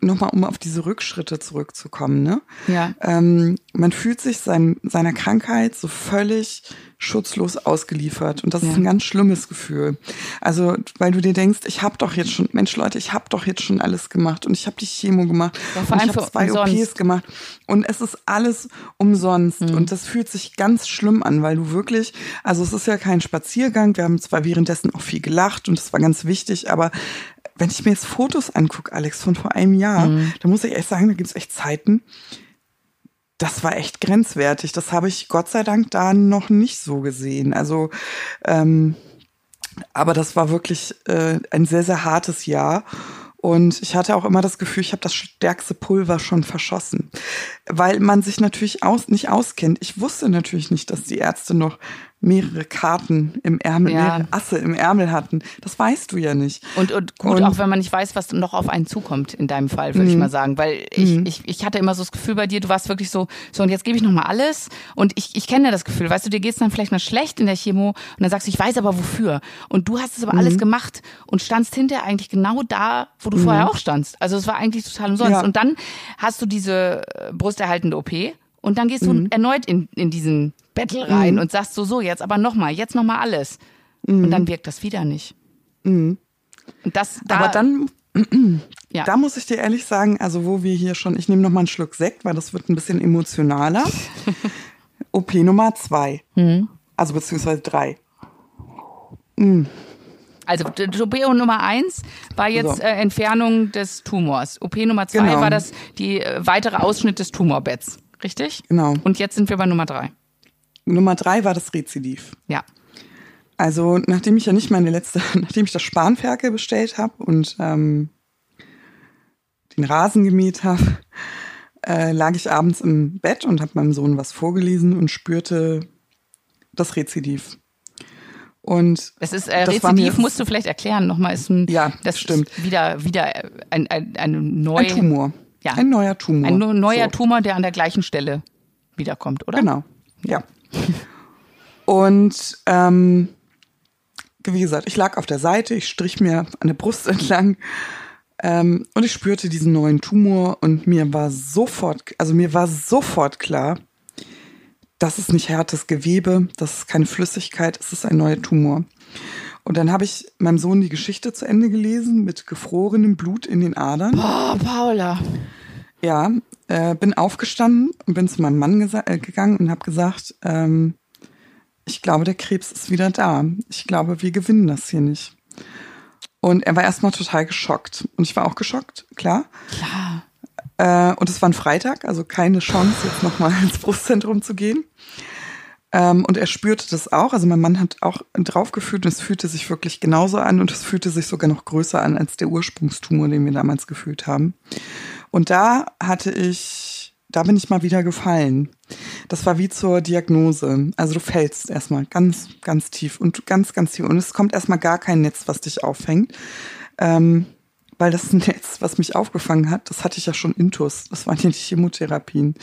nochmal, um auf diese Rückschritte zurückzukommen, ne? Ja. Ähm, man fühlt sich sein, seiner Krankheit so völlig schutzlos ausgeliefert. Und das ja. ist ein ganz schlimmes Gefühl. Also, weil du dir denkst, ich habe doch jetzt schon, Mensch Leute, ich habe doch jetzt schon alles gemacht und ich habe die Chemo gemacht ja, und ich habe zwei umsonst. OPs gemacht und es ist alles umsonst. Mhm. Und das fühlt sich ganz schlimm an, weil du wirklich, also es ist ja kein Spaziergang. Wir haben zwar währenddessen auch viel gelacht und das war ganz wichtig, aber wenn ich mir jetzt Fotos angucke, Alex, von vor einem Jahr, mhm. da muss ich echt sagen, da gibt es echt Zeiten, das war echt grenzwertig. Das habe ich Gott sei Dank da noch nicht so gesehen. Also, ähm, aber das war wirklich äh, ein sehr, sehr hartes Jahr. Und ich hatte auch immer das Gefühl, ich habe das stärkste Pulver schon verschossen, weil man sich natürlich aus, nicht auskennt. Ich wusste natürlich nicht, dass die Ärzte noch mehrere Karten im Ärmel, ja. mehrere Asse im Ärmel hatten. Das weißt du ja nicht. Und, und gut, und, auch wenn man nicht weiß, was noch auf einen zukommt, in deinem Fall, würde ich mhm. mal sagen. Weil ich, mhm. ich, ich hatte immer so das Gefühl bei dir, du warst wirklich so, so und jetzt gebe ich nochmal alles. Und ich, ich kenne ja das Gefühl, weißt du, dir geht's dann vielleicht mal schlecht in der Chemo und dann sagst du, ich weiß aber wofür. Und du hast es aber alles gemacht und standst hinterher eigentlich genau da, wo du vorher auch standst. Also es war eigentlich total umsonst. Ja. Und dann hast du diese äh, brusterhaltende OP und dann gehst du erneut in, in diesen Battle rein mhm. und sagst so, so, jetzt aber nochmal, jetzt nochmal alles. Mhm. Und dann wirkt das wieder nicht. Mhm. Und das, da, aber dann, *clears throat* ja. da muss ich dir ehrlich sagen, also wo wir hier schon, ich nehme nochmal einen Schluck Sekt, weil das wird ein bisschen emotionaler. *laughs* OP Nummer zwei. Mhm. Also beziehungsweise drei. Mhm. Also OP Nummer eins war jetzt so. äh, Entfernung des Tumors. OP Nummer zwei genau. war das die äh, weitere Ausschnitt des Tumorbetts. Richtig? Genau. Und jetzt sind wir bei Nummer drei. Nummer drei war das Rezidiv. Ja. Also nachdem ich ja nicht meine letzte, *laughs* nachdem ich das Spanferkel bestellt habe und ähm, den Rasen gemäht habe, äh, lag ich abends im Bett und habe meinem Sohn was vorgelesen und spürte das Rezidiv. Und es ist äh, Rezidiv, musst du vielleicht erklären nochmal, ist ein, ja, das stimmt. wieder wieder ein, ein, ein, neu, ein Tumor. Ja. Ein neuer Tumor. Ein neuer so. Tumor, der an der gleichen Stelle wiederkommt, oder? Genau. Ja. *laughs* Und ähm, wie gesagt, ich lag auf der Seite, ich strich mir an der Brust *laughs* entlang ähm, und ich spürte diesen neuen Tumor und mir war sofort, also mir war sofort klar, das ist nicht hartes Gewebe, das ist keine Flüssigkeit, es ist ein neuer Tumor. Und dann habe ich meinem Sohn die Geschichte zu Ende gelesen mit gefrorenem Blut in den Adern. Boah, Paula. Ja, äh, bin aufgestanden und bin zu meinem Mann äh, gegangen und habe gesagt, ähm, ich glaube, der Krebs ist wieder da. Ich glaube, wir gewinnen das hier nicht. Und er war erstmal total geschockt. Und ich war auch geschockt, klar. Klar. Äh, und es war ein Freitag, also keine Chance, jetzt nochmal *laughs* ins Brustzentrum zu gehen. Ähm, und er spürte das auch. Also mein Mann hat auch drauf gefühlt und es fühlte sich wirklich genauso an und es fühlte sich sogar noch größer an als der Ursprungstumor, den wir damals gefühlt haben. Und da hatte ich, da bin ich mal wieder gefallen. Das war wie zur Diagnose. Also du fällst erstmal ganz, ganz tief und ganz, ganz tief. Und es kommt erstmal gar kein Netz, was dich auffängt. Ähm, weil das *laughs* Netz, was mich aufgefangen hat, das hatte ich ja schon intus. Das waren ja die Chemotherapien.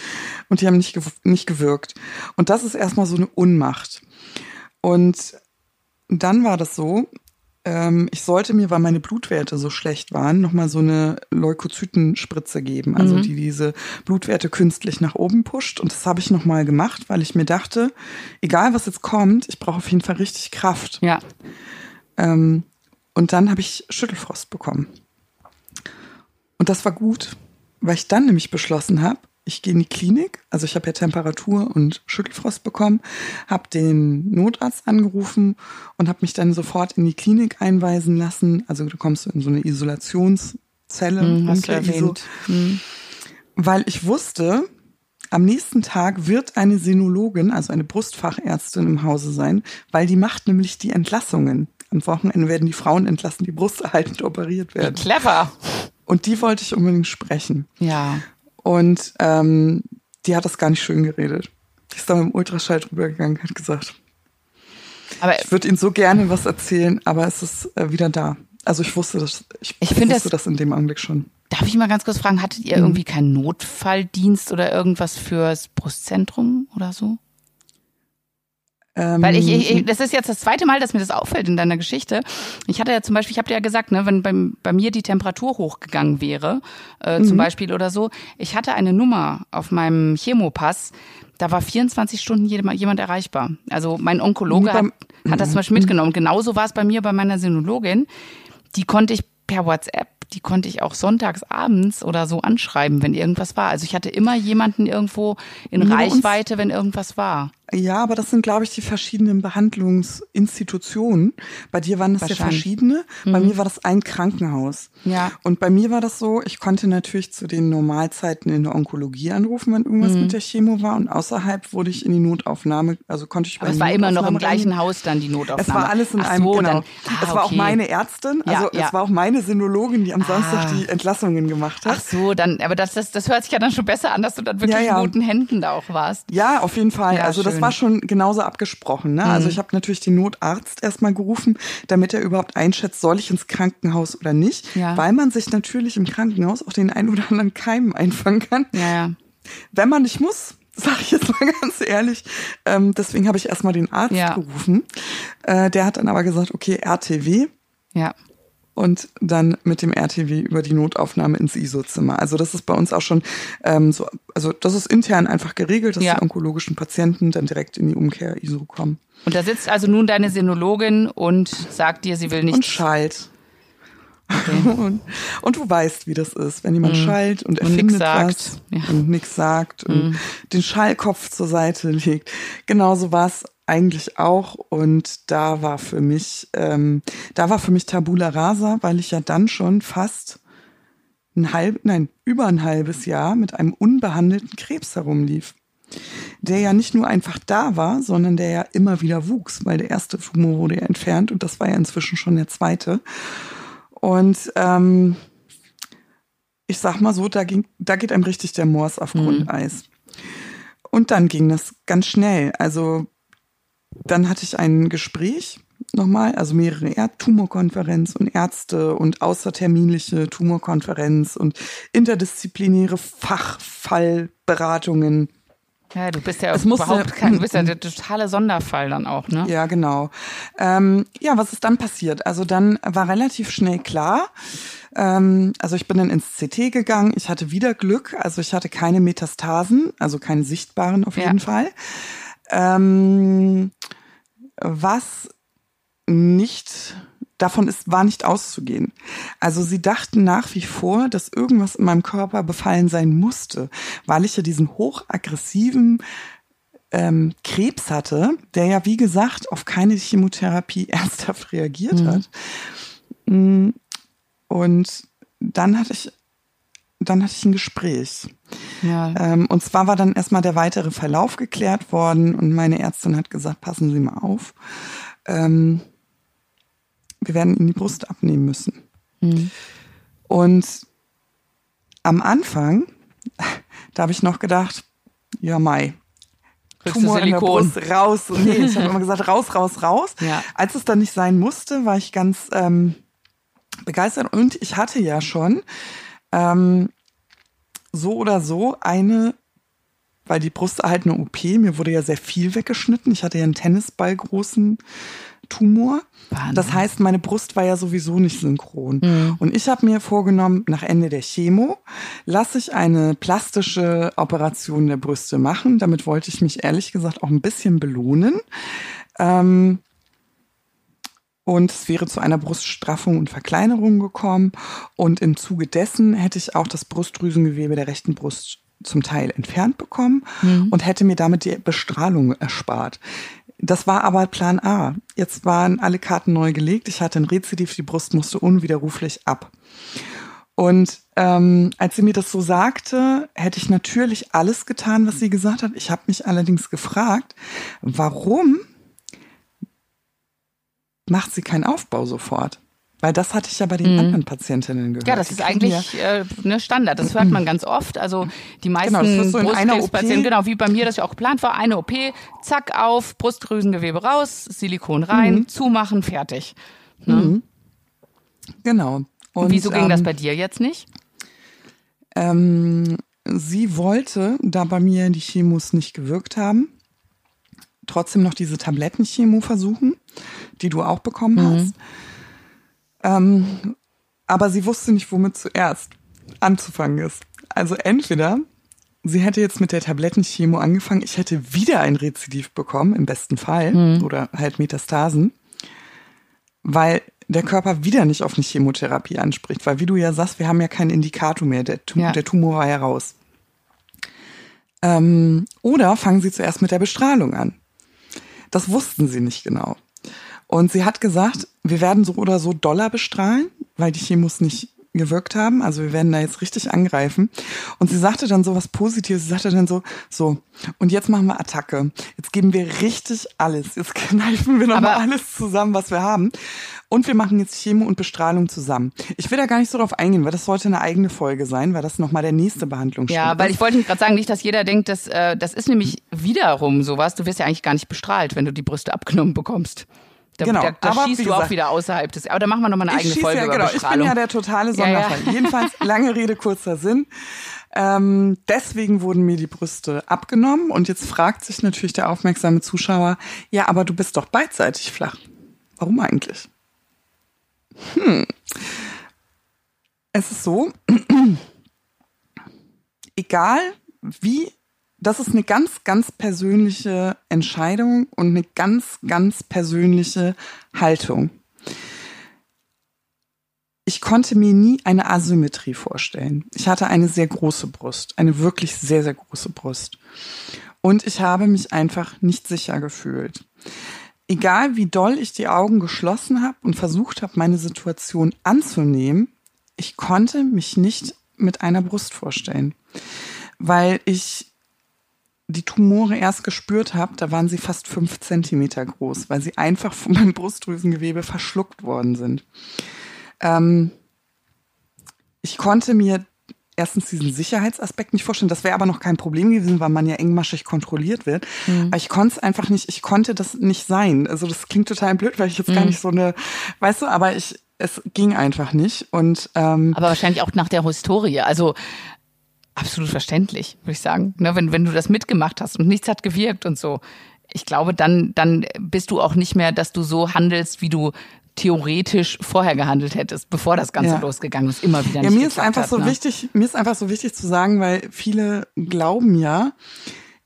Und die haben nicht, nicht gewirkt. Und das ist erstmal so eine Unmacht. Und dann war das so, ähm, ich sollte mir, weil meine Blutwerte so schlecht waren, nochmal so eine Leukozytenspritze geben, also Mhm. die diese Blutwerte künstlich nach oben pusht. Und das habe ich nochmal gemacht, weil ich mir dachte, egal was jetzt kommt, ich brauche auf jeden Fall richtig Kraft. Ja. Ähm, und dann habe ich Schüttelfrost bekommen. Und das war gut, weil ich dann nämlich beschlossen habe, ich gehe in die Klinik, also ich habe ja Temperatur und Schüttelfrost bekommen, habe den Notarzt angerufen und habe mich dann sofort in die Klinik einweisen lassen. Also du kommst in so eine Isolationszelle, Hm, hast du erwähnt. Hm. weil ich wusste, am nächsten Tag wird eine Sinologin, also eine Brustfachärztin im Hause sein, weil die macht nämlich die Entlassungen. Am Wochenende werden die Frauen entlassen, die brusterhaltend operiert werden. Clever. Und die wollte ich unbedingt sprechen. Ja. Und ähm, die hat das gar nicht schön geredet. Die ist da mit dem Ultraschall drüber gegangen, hat gesagt, Aber ich würde Ihnen so gerne was erzählen, aber es ist äh, wieder da. Also ich wusste das, ich, Ich wusste das in dem Augenblick schon. darf ich mal ganz kurz fragen, hattet ihr irgendwie keinen Notfalldienst oder irgendwas fürs Brustzentrum oder so? Ähm, Weil ich, ich, ich, das ist jetzt das zweite Mal, dass mir das auffällt in deiner Geschichte. Ich hatte ja zum Beispiel, ich habe dir ja gesagt, ne, wenn bei, bei mir die Temperatur hochgegangen wäre, äh, Mhm. zum Beispiel oder so, ich hatte eine Nummer auf meinem Chemopass, da war 24 Stunden jemand, jemand erreichbar. Also mein Onkologe hat, hat das zum Beispiel mitgenommen. Genauso war es bei mir bei meiner Sinologin. Die konnte ich per WhatsApp, die konnte ich auch sonntags abends oder so anschreiben, wenn irgendwas war. Also ich hatte immer jemanden irgendwo in Reichweite, wenn irgendwas war. Ja, aber das sind, glaube ich, die verschiedenen Behandlungsinstitutionen. Bei dir waren das ja verschiedene. Bei mir war das ein Krankenhaus. Ja. Und bei mir war das so, ich konnte natürlich zu den Normalzeiten in der Onkologie anrufen, wenn irgendwas mit der Chemo war. Und außerhalb wurde ich in die Notaufnahme, also konnte ich bei Aber es war immer noch im gleichen. Haus dann die Notaufnahme. Es war alles in Ach einem, so, genau. Dann, ah, es war auch okay. meine Ärztin, Ja, also ja. es war auch meine Sinologin, die am Samstag Ah. die Entlassungen gemacht hat. Ach so, dann, aber das, das, das hört sich ja dann schon besser an, dass du dann wirklich Ja, ja. in guten Händen da auch warst. Ja, auf jeden Fall. Ja, also das Mhm. war schon genauso abgesprochen. Ne? Also ich habe natürlich den Notarzt erstmal gerufen, damit er überhaupt einschätzt, soll ich ins Krankenhaus oder nicht. Ja. Weil man sich natürlich im Krankenhaus auch den ein oder anderen Keim einfangen kann. Ja, ja. Wenn man nicht muss, sage ich jetzt mal *laughs* ganz ehrlich. Ähm, deswegen habe ich erstmal den Arzt Ja. gerufen. Äh, der hat dann aber gesagt, okay, RTW. Ja. Und dann mit dem RTW über die Notaufnahme ins ISO-Zimmer. Also das ist bei uns auch schon ähm, so, also das ist intern einfach geregelt, dass Ja. die onkologischen Patienten dann direkt in die Umkehr ISO kommen. Und da sitzt also nun deine Sinologin und sagt dir, sie will nicht. Und schallt. *laughs* und, und du weißt, wie das ist, wenn jemand schallt und er Mhm. Und findet sagt. was Ja. Mhm. und nichts sagt und den Schallkopf zur Seite legt. Genauso war es eigentlich auch und da war für mich, ähm, da war für mich Tabula Rasa, weil ich ja dann schon fast ein halb, nein, über ein halbes Jahr mit einem unbehandelten Krebs herumlief. Der ja nicht nur einfach da war, sondern der ja immer wieder wuchs, weil der erste Tumor wurde ja entfernt und das war ja inzwischen schon der zweite. Und ähm, ich sag mal so, da, ging, da geht einem richtig der Moors auf Grundeis. Und dann ging das ganz schnell. Also dann hatte ich ein Gespräch nochmal, also mehrere Erd Tumorkonferenz und Ärzte und außerterminliche Tumorkonferenz und interdisziplinäre Fachfallberatungen. Ja, du bist ja Es überhaupt kein, du bist ja *laughs* der totale Sonderfall dann auch, ne? Ja, genau. Ähm, ja, was ist dann passiert? Also dann war relativ schnell klar, ähm, also ich bin dann ins CT gegangen, ich hatte wieder Glück, also ich hatte keine Metastasen, also keine sichtbaren auf Ja. jeden Fall. Ähm, was nicht davon ist, war nicht auszugehen. Also sie dachten nach wie vor, dass irgendwas in meinem Körper befallen sein musste, weil ich ja diesen hochaggressiven ähm, Krebs hatte, der ja wie gesagt auf keine Chemotherapie *laughs* ernsthaft reagiert hat. Mm, Und dann hatte ich dann hatte ich ein Gespräch. Ja. Ähm, und zwar war dann erstmal der weitere Verlauf geklärt worden und meine Ärztin hat gesagt, passen Sie mal auf. Ähm, wir werden Ihnen die Brust abnehmen müssen. Und am Anfang, da habe ich noch gedacht, ja Mai, Kriegst Tumor in der. Brust, raus. Nee, ich habe immer gesagt, raus, raus, raus. Ja. Als es dann nicht sein musste, war ich ganz ähm, begeistert. Und ich hatte ja schon ähm, so oder so eine, weil die Brust halt eine OP, mir wurde ja sehr viel weggeschnitten. Ich hatte ja einen Tennisball großen Tumor. Wahnsinn. Das heißt, meine Brust war ja sowieso nicht synchron. Mhm. Und ich habe mir vorgenommen, nach Ende der Chemo lasse ich eine plastische Operation der Brüste machen. Damit wollte ich mich ehrlich gesagt auch ein bisschen belohnen. Ähm, und es wäre zu einer Bruststraffung und Verkleinerung gekommen. Und im Zuge dessen hätte ich auch das Brustdrüsengewebe der rechten Brust zum Teil entfernt bekommen mhm. und hätte mir damit die Bestrahlung erspart. Das war aber Plan A. Jetzt waren alle Karten neu gelegt. Ich hatte ein Rezidiv, die Brust musste unwiderruflich ab. Und ähm, als sie mir das so sagte, hätte ich natürlich alles getan, was sie gesagt hat. Ich habe mich allerdings gefragt, warum macht sie keinen Aufbau sofort? Weil das hatte ich ja bei den mhm. anderen Patientinnen gehört. Ja, das ist eigentlich ja, äh, ne Standard. Das hört man ganz oft. Also die meisten genau, so Brustkrebspatienten, genau wie bei mir das ja auch geplant war, eine OP, zack auf, Brustdrüsengewebe raus, Silikon rein, mhm. zumachen, fertig. Ne? Mhm. Genau. Und, Und wieso ging ähm, das bei dir jetzt nicht? Ähm, sie wollte, da bei mir die Chemos nicht gewirkt haben, trotzdem noch diese Tablettenchemo versuchen, die du auch bekommen mhm. hast. Ähm, aber sie wusste nicht, womit zuerst anzufangen ist. Also entweder sie hätte jetzt mit der Tablettenchemo angefangen, ich hätte wieder ein Rezidiv bekommen, im besten Fall, mhm. oder halt Metastasen, weil der Körper wieder nicht auf eine Chemotherapie anspricht, weil wie du ja sagst, wir haben ja keinen Indikator mehr, der, Tum ja. der Tumor war ja raus. Ähm, oder fangen sie zuerst mit der Bestrahlung an. Das wussten sie nicht genau. Und sie hat gesagt, wir werden so oder so Dollar bestrahlen, weil die Chemos nicht gewirkt haben. Also wir werden da jetzt richtig angreifen. Und sie sagte dann so was Positives. Sie sagte dann so, so, und jetzt machen wir Attacke. Jetzt geben wir richtig alles. Jetzt *laughs* kneifen wir nochmal alles zusammen, was wir haben. Und wir machen jetzt Chemo und Bestrahlung zusammen. Ich will da gar nicht so drauf eingehen, weil das sollte eine eigene Folge sein, weil das nochmal der nächste Behandlungsschritt Ja, weil ich wollte gerade sagen, nicht, dass jeder denkt, dass, äh, das ist nämlich wiederum sowas. Du wirst ja eigentlich gar nicht bestrahlt, wenn du die Brüste abgenommen bekommst. Da, genau. da, da aber schießt du gesagt, auch wieder außerhalb des. Aber da machen wir nochmal eine eigene Folge ja, über genau. Ich bin ja der totale Sonderfall. Ja, ja. Jedenfalls *laughs* lange Rede, kurzer Sinn. Ähm, deswegen wurden mir die Brüste abgenommen und jetzt fragt sich natürlich der aufmerksame Zuschauer, ja, aber du bist doch beidseitig flach. Warum eigentlich? Hm. Es ist so, *clears throat* egal wie das ist eine ganz, ganz persönliche Entscheidung und eine ganz, ganz persönliche Haltung. Ich konnte mir nie eine Asymmetrie vorstellen. Ich hatte eine sehr große Brust, eine wirklich sehr, sehr große Brust. Und ich habe mich einfach nicht sicher gefühlt. Egal wie doll ich die Augen geschlossen habe und versucht habe, meine Situation anzunehmen, ich konnte mich nicht mit einer Brust vorstellen, weil ich die Tumore erst gespürt habe, da waren sie fast fünf Zentimeter groß, weil sie einfach von meinem Brustdrüsengewebe verschluckt worden sind. Ähm, ich konnte mir erstens diesen Sicherheitsaspekt nicht vorstellen. Das wäre aber noch kein Problem gewesen, weil man ja engmaschig kontrolliert wird. Mhm. Aber ich konnte es einfach nicht, ich konnte das nicht sein. Also das klingt total blöd, weil ich jetzt mhm. gar nicht so eine, weißt du, aber ich, es ging einfach nicht. Und ähm, aber wahrscheinlich auch nach der Historie. Also absolut verständlich, würde ich sagen. Ne, wenn, wenn du das mitgemacht hast und nichts hat gewirkt und so. Ich glaube, dann, dann bist du auch nicht mehr, dass du so handelst, wie du theoretisch vorher gehandelt hättest, bevor das Ganze ja. losgegangen ist, immer wieder. Ja, mir ist einfach hat, so ne? wichtig, mir ist einfach so wichtig zu sagen, weil viele glauben ja,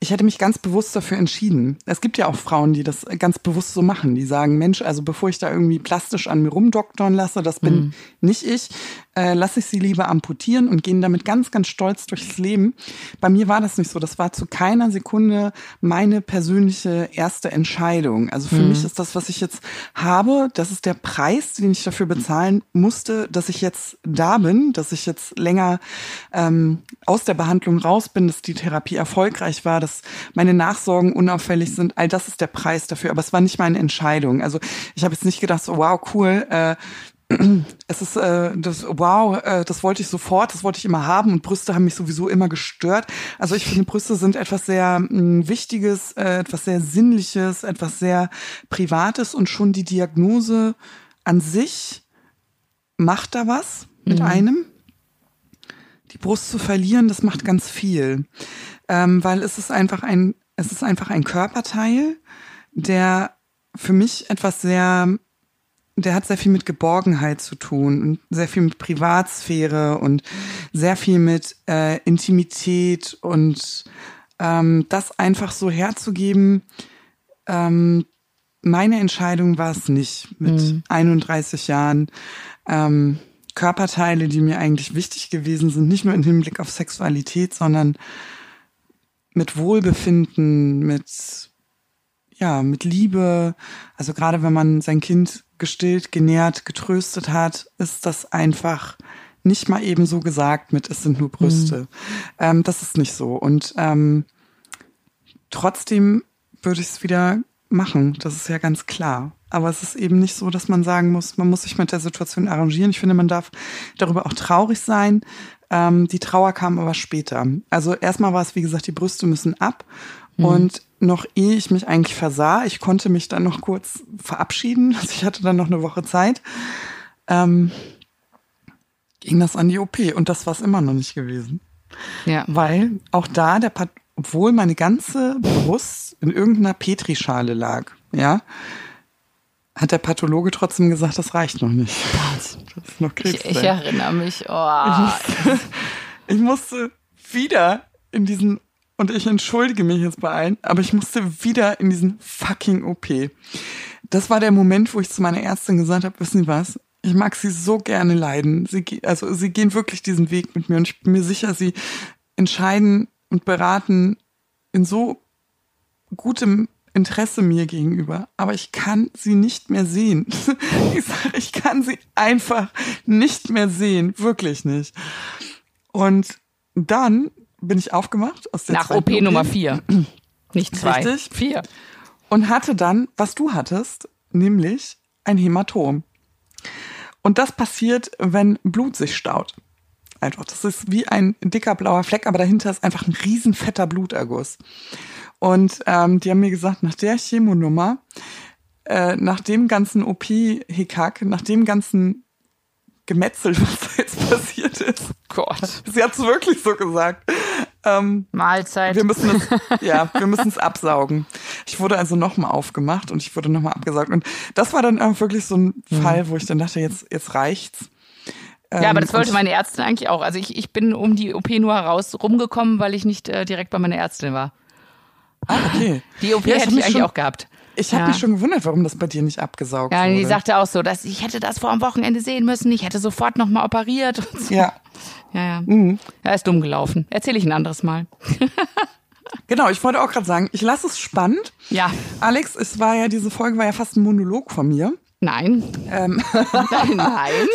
ich hätte mich ganz bewusst dafür entschieden. Es gibt ja auch Frauen, die das ganz bewusst so machen. Die sagen, Mensch, also bevor ich da irgendwie plastisch an mir rumdoktern lasse, das bin mhm. nicht ich, äh, lasse ich sie lieber amputieren und gehen damit ganz, ganz stolz durchs Leben. Bei mir war das nicht so. Das war zu keiner Sekunde meine persönliche erste Entscheidung. Also für mhm. mich ist das, was ich jetzt habe, das ist der Preis, den ich dafür bezahlen musste, dass ich jetzt da bin, dass ich jetzt länger ähm, aus der Behandlung raus bin, dass die Therapie erfolgreich war, dass meine Nachsorgen unauffällig sind. All das ist der Preis dafür. Aber es war nicht meine Entscheidung. Also ich habe jetzt nicht gedacht, so wow, cool, äh, es ist äh, das wow, äh, das wollte ich sofort, das wollte ich immer haben und Brüste haben mich sowieso immer gestört. Also ich finde Brüste sind etwas sehr mh, mm, wichtiges, äh, etwas sehr sinnliches, etwas sehr privates und schon die Diagnose an sich macht da was mit mhm. einem. Die Brust zu verlieren, das macht ganz viel, ähm, weil es ist einfach ein es ist einfach ein Körperteil, der für mich etwas sehr, der hat sehr viel mit Geborgenheit zu tun und sehr viel mit Privatsphäre und sehr viel mit äh, Intimität und ähm, das einfach so herzugeben. Ähm, meine Entscheidung war es nicht mit mhm. 31 Jahren. Ähm, Körperteile, die mir eigentlich wichtig gewesen sind, nicht nur im Hinblick auf Sexualität, sondern mit Wohlbefinden, mit ja, mit Liebe. Also gerade wenn man sein Kind gestillt, genährt, getröstet hat, ist das einfach nicht mal eben so gesagt mit, es sind nur Brüste. Mhm. Ähm, das ist nicht so. Und ähm, trotzdem würde ich es wieder machen. Das ist ja ganz klar. Aber es ist eben nicht so, dass man sagen muss, man muss sich mit der Situation arrangieren. Ich finde, man darf darüber auch traurig sein. Ähm, die Trauer kam aber später. Also erstmal war es, wie gesagt, die Brüste müssen ab. Mhm. Und noch ehe ich mich eigentlich versah, ich konnte mich dann noch kurz verabschieden. *laughs* Also ich hatte dann noch eine Woche Zeit. Ähm, ging das an die OP und das war es immer noch nicht gewesen. Ja. Weil auch da der Pat obwohl meine ganze Brust in irgendeiner Petrischale lag, ja, hat der Pathologe trotzdem gesagt, das reicht noch nicht. Das ist noch Krebs. Ich, ich erinnere mich. Oh. Ich, musste, ich musste wieder in diesen und ich entschuldige mich jetzt bei allen, aber ich musste wieder in diesen fucking OP. Das war der Moment, wo ich zu meiner Ärztin gesagt habe, wissen Sie was? Ich mag Sie so gerne leiden. Sie, also Sie gehen wirklich diesen Weg mit mir und ich bin mir sicher, Sie entscheiden und beraten in so gutem Interesse mir gegenüber, aber ich kann sie nicht mehr sehen. *laughs* Ich sage, ich kann sie einfach nicht mehr sehen, wirklich nicht. Und dann bin ich aufgemacht aus der Nach OP, Nummer vier, *clears throat* nicht zwei, Richtig. vier. Und hatte dann, was du hattest, nämlich ein Hämatom. Und das passiert, wenn Blut sich staut. Einfach. Das ist wie ein dicker blauer Fleck, aber dahinter ist einfach ein riesen fetter Bluterguss. Und ähm, die haben mir gesagt, nach der Chemonummer, äh, nach dem ganzen OP-Hickhack, nach dem ganzen Gemetzel, *laughs* was da jetzt passiert ist. Gott. Sie hat es wirklich so gesagt. Ähm, Mahlzeit. Wir müssen es, *laughs* ja, wir müssen es absaugen. Ich wurde also nochmal aufgemacht und ich wurde nochmal abgesaugt. Und das war dann auch wirklich so ein mhm. Fall, wo ich dann dachte, jetzt, jetzt reicht's. Ja, aber das ähm, wollte meine Ärztin eigentlich auch. Also ich, ich bin um die OP nur heraus rumgekommen, weil ich nicht äh, direkt bei meiner Ärztin war. Ah, okay. Die OP ja, hätte ich eigentlich schon, auch gehabt. Ich habe ja. mich schon gewundert, warum das bei dir nicht abgesaugt ja, wurde. Ja, die sagte auch so, dass ich hätte das vor am Wochenende sehen müssen. Ich hätte sofort nochmal operiert. So. Ja. Ja, ja. Mhm. Ja, ist dumm gelaufen. Erzähle ich ein anderes Mal. *laughs* Genau, ich wollte auch gerade sagen, ich lasse es spannend. Ja. Alex, es war ja, diese Folge war ja fast ein Monolog von mir. Nein. Ähm. *laughs* nein. nein.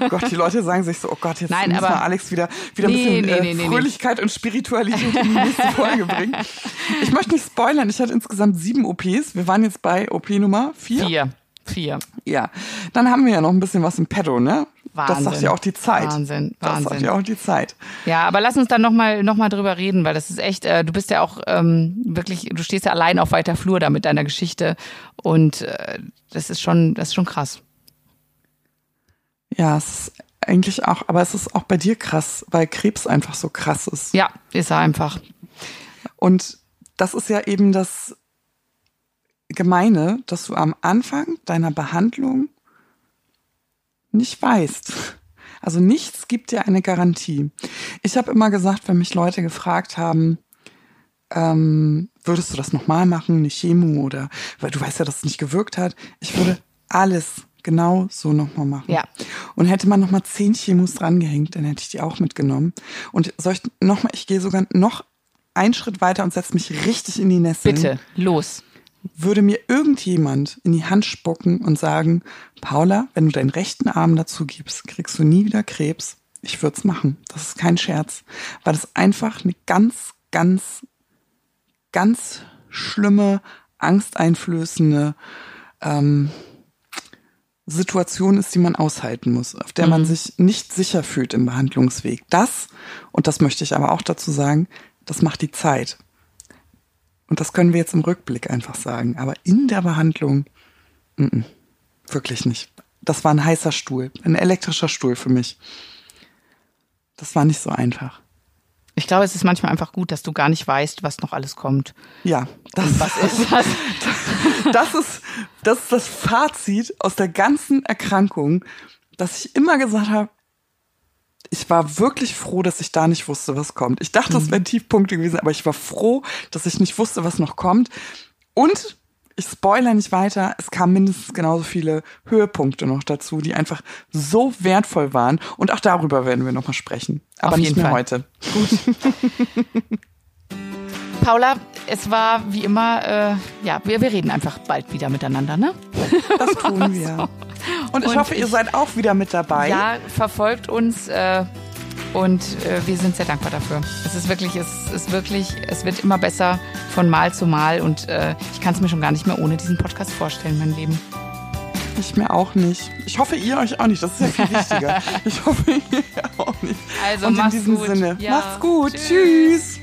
Oh Gott, die Leute sagen sich so, oh Gott, jetzt nein, muss aber, mal Alex wieder, wieder nee, ein bisschen nee, äh, Fröhlichkeit und Spiritualität in die nächste Folge bringen. Ich möchte nicht spoilern, ich hatte insgesamt sieben OPs. Wir waren jetzt bei OP Nummer vier. Vier. Vier. Ja. Dann haben wir ja noch ein bisschen was im Petto, ne? Wahnsinn. Das sagt ja auch die Zeit. Wahnsinn, Wahnsinn. Das sagt ja auch die Zeit. Ja, aber lass uns dann nochmal noch mal drüber reden, weil das ist echt, äh, du bist ja auch ähm, wirklich, du stehst ja allein auf weiter Flur da mit deiner Geschichte und äh, das ist schon, das ist schon krass. Ja, es ist eigentlich auch, aber es ist auch bei dir krass, weil Krebs einfach so krass ist. Ja, ist er einfach. Und das ist ja eben das Gemeine, dass du am Anfang deiner Behandlung nicht weißt. Also nichts gibt dir eine Garantie. Ich habe immer gesagt, wenn mich Leute gefragt haben, ähm, würdest du das nochmal machen, eine Chemo oder, weil du weißt ja, dass es nicht gewirkt hat. Ich würde alles genau so nochmal machen. Ja. Und hätte man nochmal zehn Chemos drangehängt, dann hätte ich die auch mitgenommen. Und soll ich nochmal, ich gehe sogar noch einen Schritt weiter und setze mich richtig in die Nässe. Bitte, los würde mir irgendjemand in die Hand spucken und sagen, Paula, wenn du deinen rechten Arm dazu gibst, kriegst du nie wieder Krebs. Ich würde es machen. Das ist kein Scherz. Weil das einfach eine ganz, ganz, ganz schlimme, angsteinflößende ähm, Situation ist, die man aushalten muss, auf der mhm. man sich nicht sicher fühlt im Behandlungsweg. Das, und das möchte ich aber auch dazu sagen, das macht die Zeit. Und das können wir jetzt im Rückblick einfach sagen. Aber in der Behandlung, n -n, wirklich nicht. Das war ein heißer Stuhl, ein elektrischer Stuhl für mich. Das war nicht so einfach. Ich glaube, es ist manchmal einfach gut, dass du gar nicht weißt, was noch alles kommt. Ja, das Und was ist *laughs* das? das ist, das ist das Fazit aus der ganzen Erkrankung, dass ich immer gesagt habe, ich war wirklich froh, dass ich da nicht wusste, was kommt. Ich dachte, das wären Tiefpunkte gewesen, aber ich war froh, dass ich nicht wusste, was noch kommt. Und ich spoilere nicht weiter, es kamen mindestens genauso viele Höhepunkte noch dazu, die einfach so wertvoll waren. Und auch darüber werden wir nochmal sprechen. Aber Auf nicht jeden mehr Fall. heute. *laughs* Paula, es war wie immer, äh, ja, wir, wir reden einfach bald wieder miteinander, ne? Das tun *laughs* wir. Und ich Und hoffe, ihr ich- seid auch wieder mit dabei. Ja, verfolgt uns äh, und äh, wir sind sehr dankbar dafür. Es ist wirklich, es ist wirklich, es wird immer besser von Mal zu Mal und äh, ich kann es mir schon gar nicht mehr ohne diesen Podcast vorstellen, mein Leben. Ich mir auch nicht. Ich hoffe, ihr euch auch nicht. Das ist ja viel wichtiger. *laughs* Ich hoffe, ihr auch nicht. Also Und in diesem gut. Sinne, Ja. macht's gut. Tschüss. Tschüss.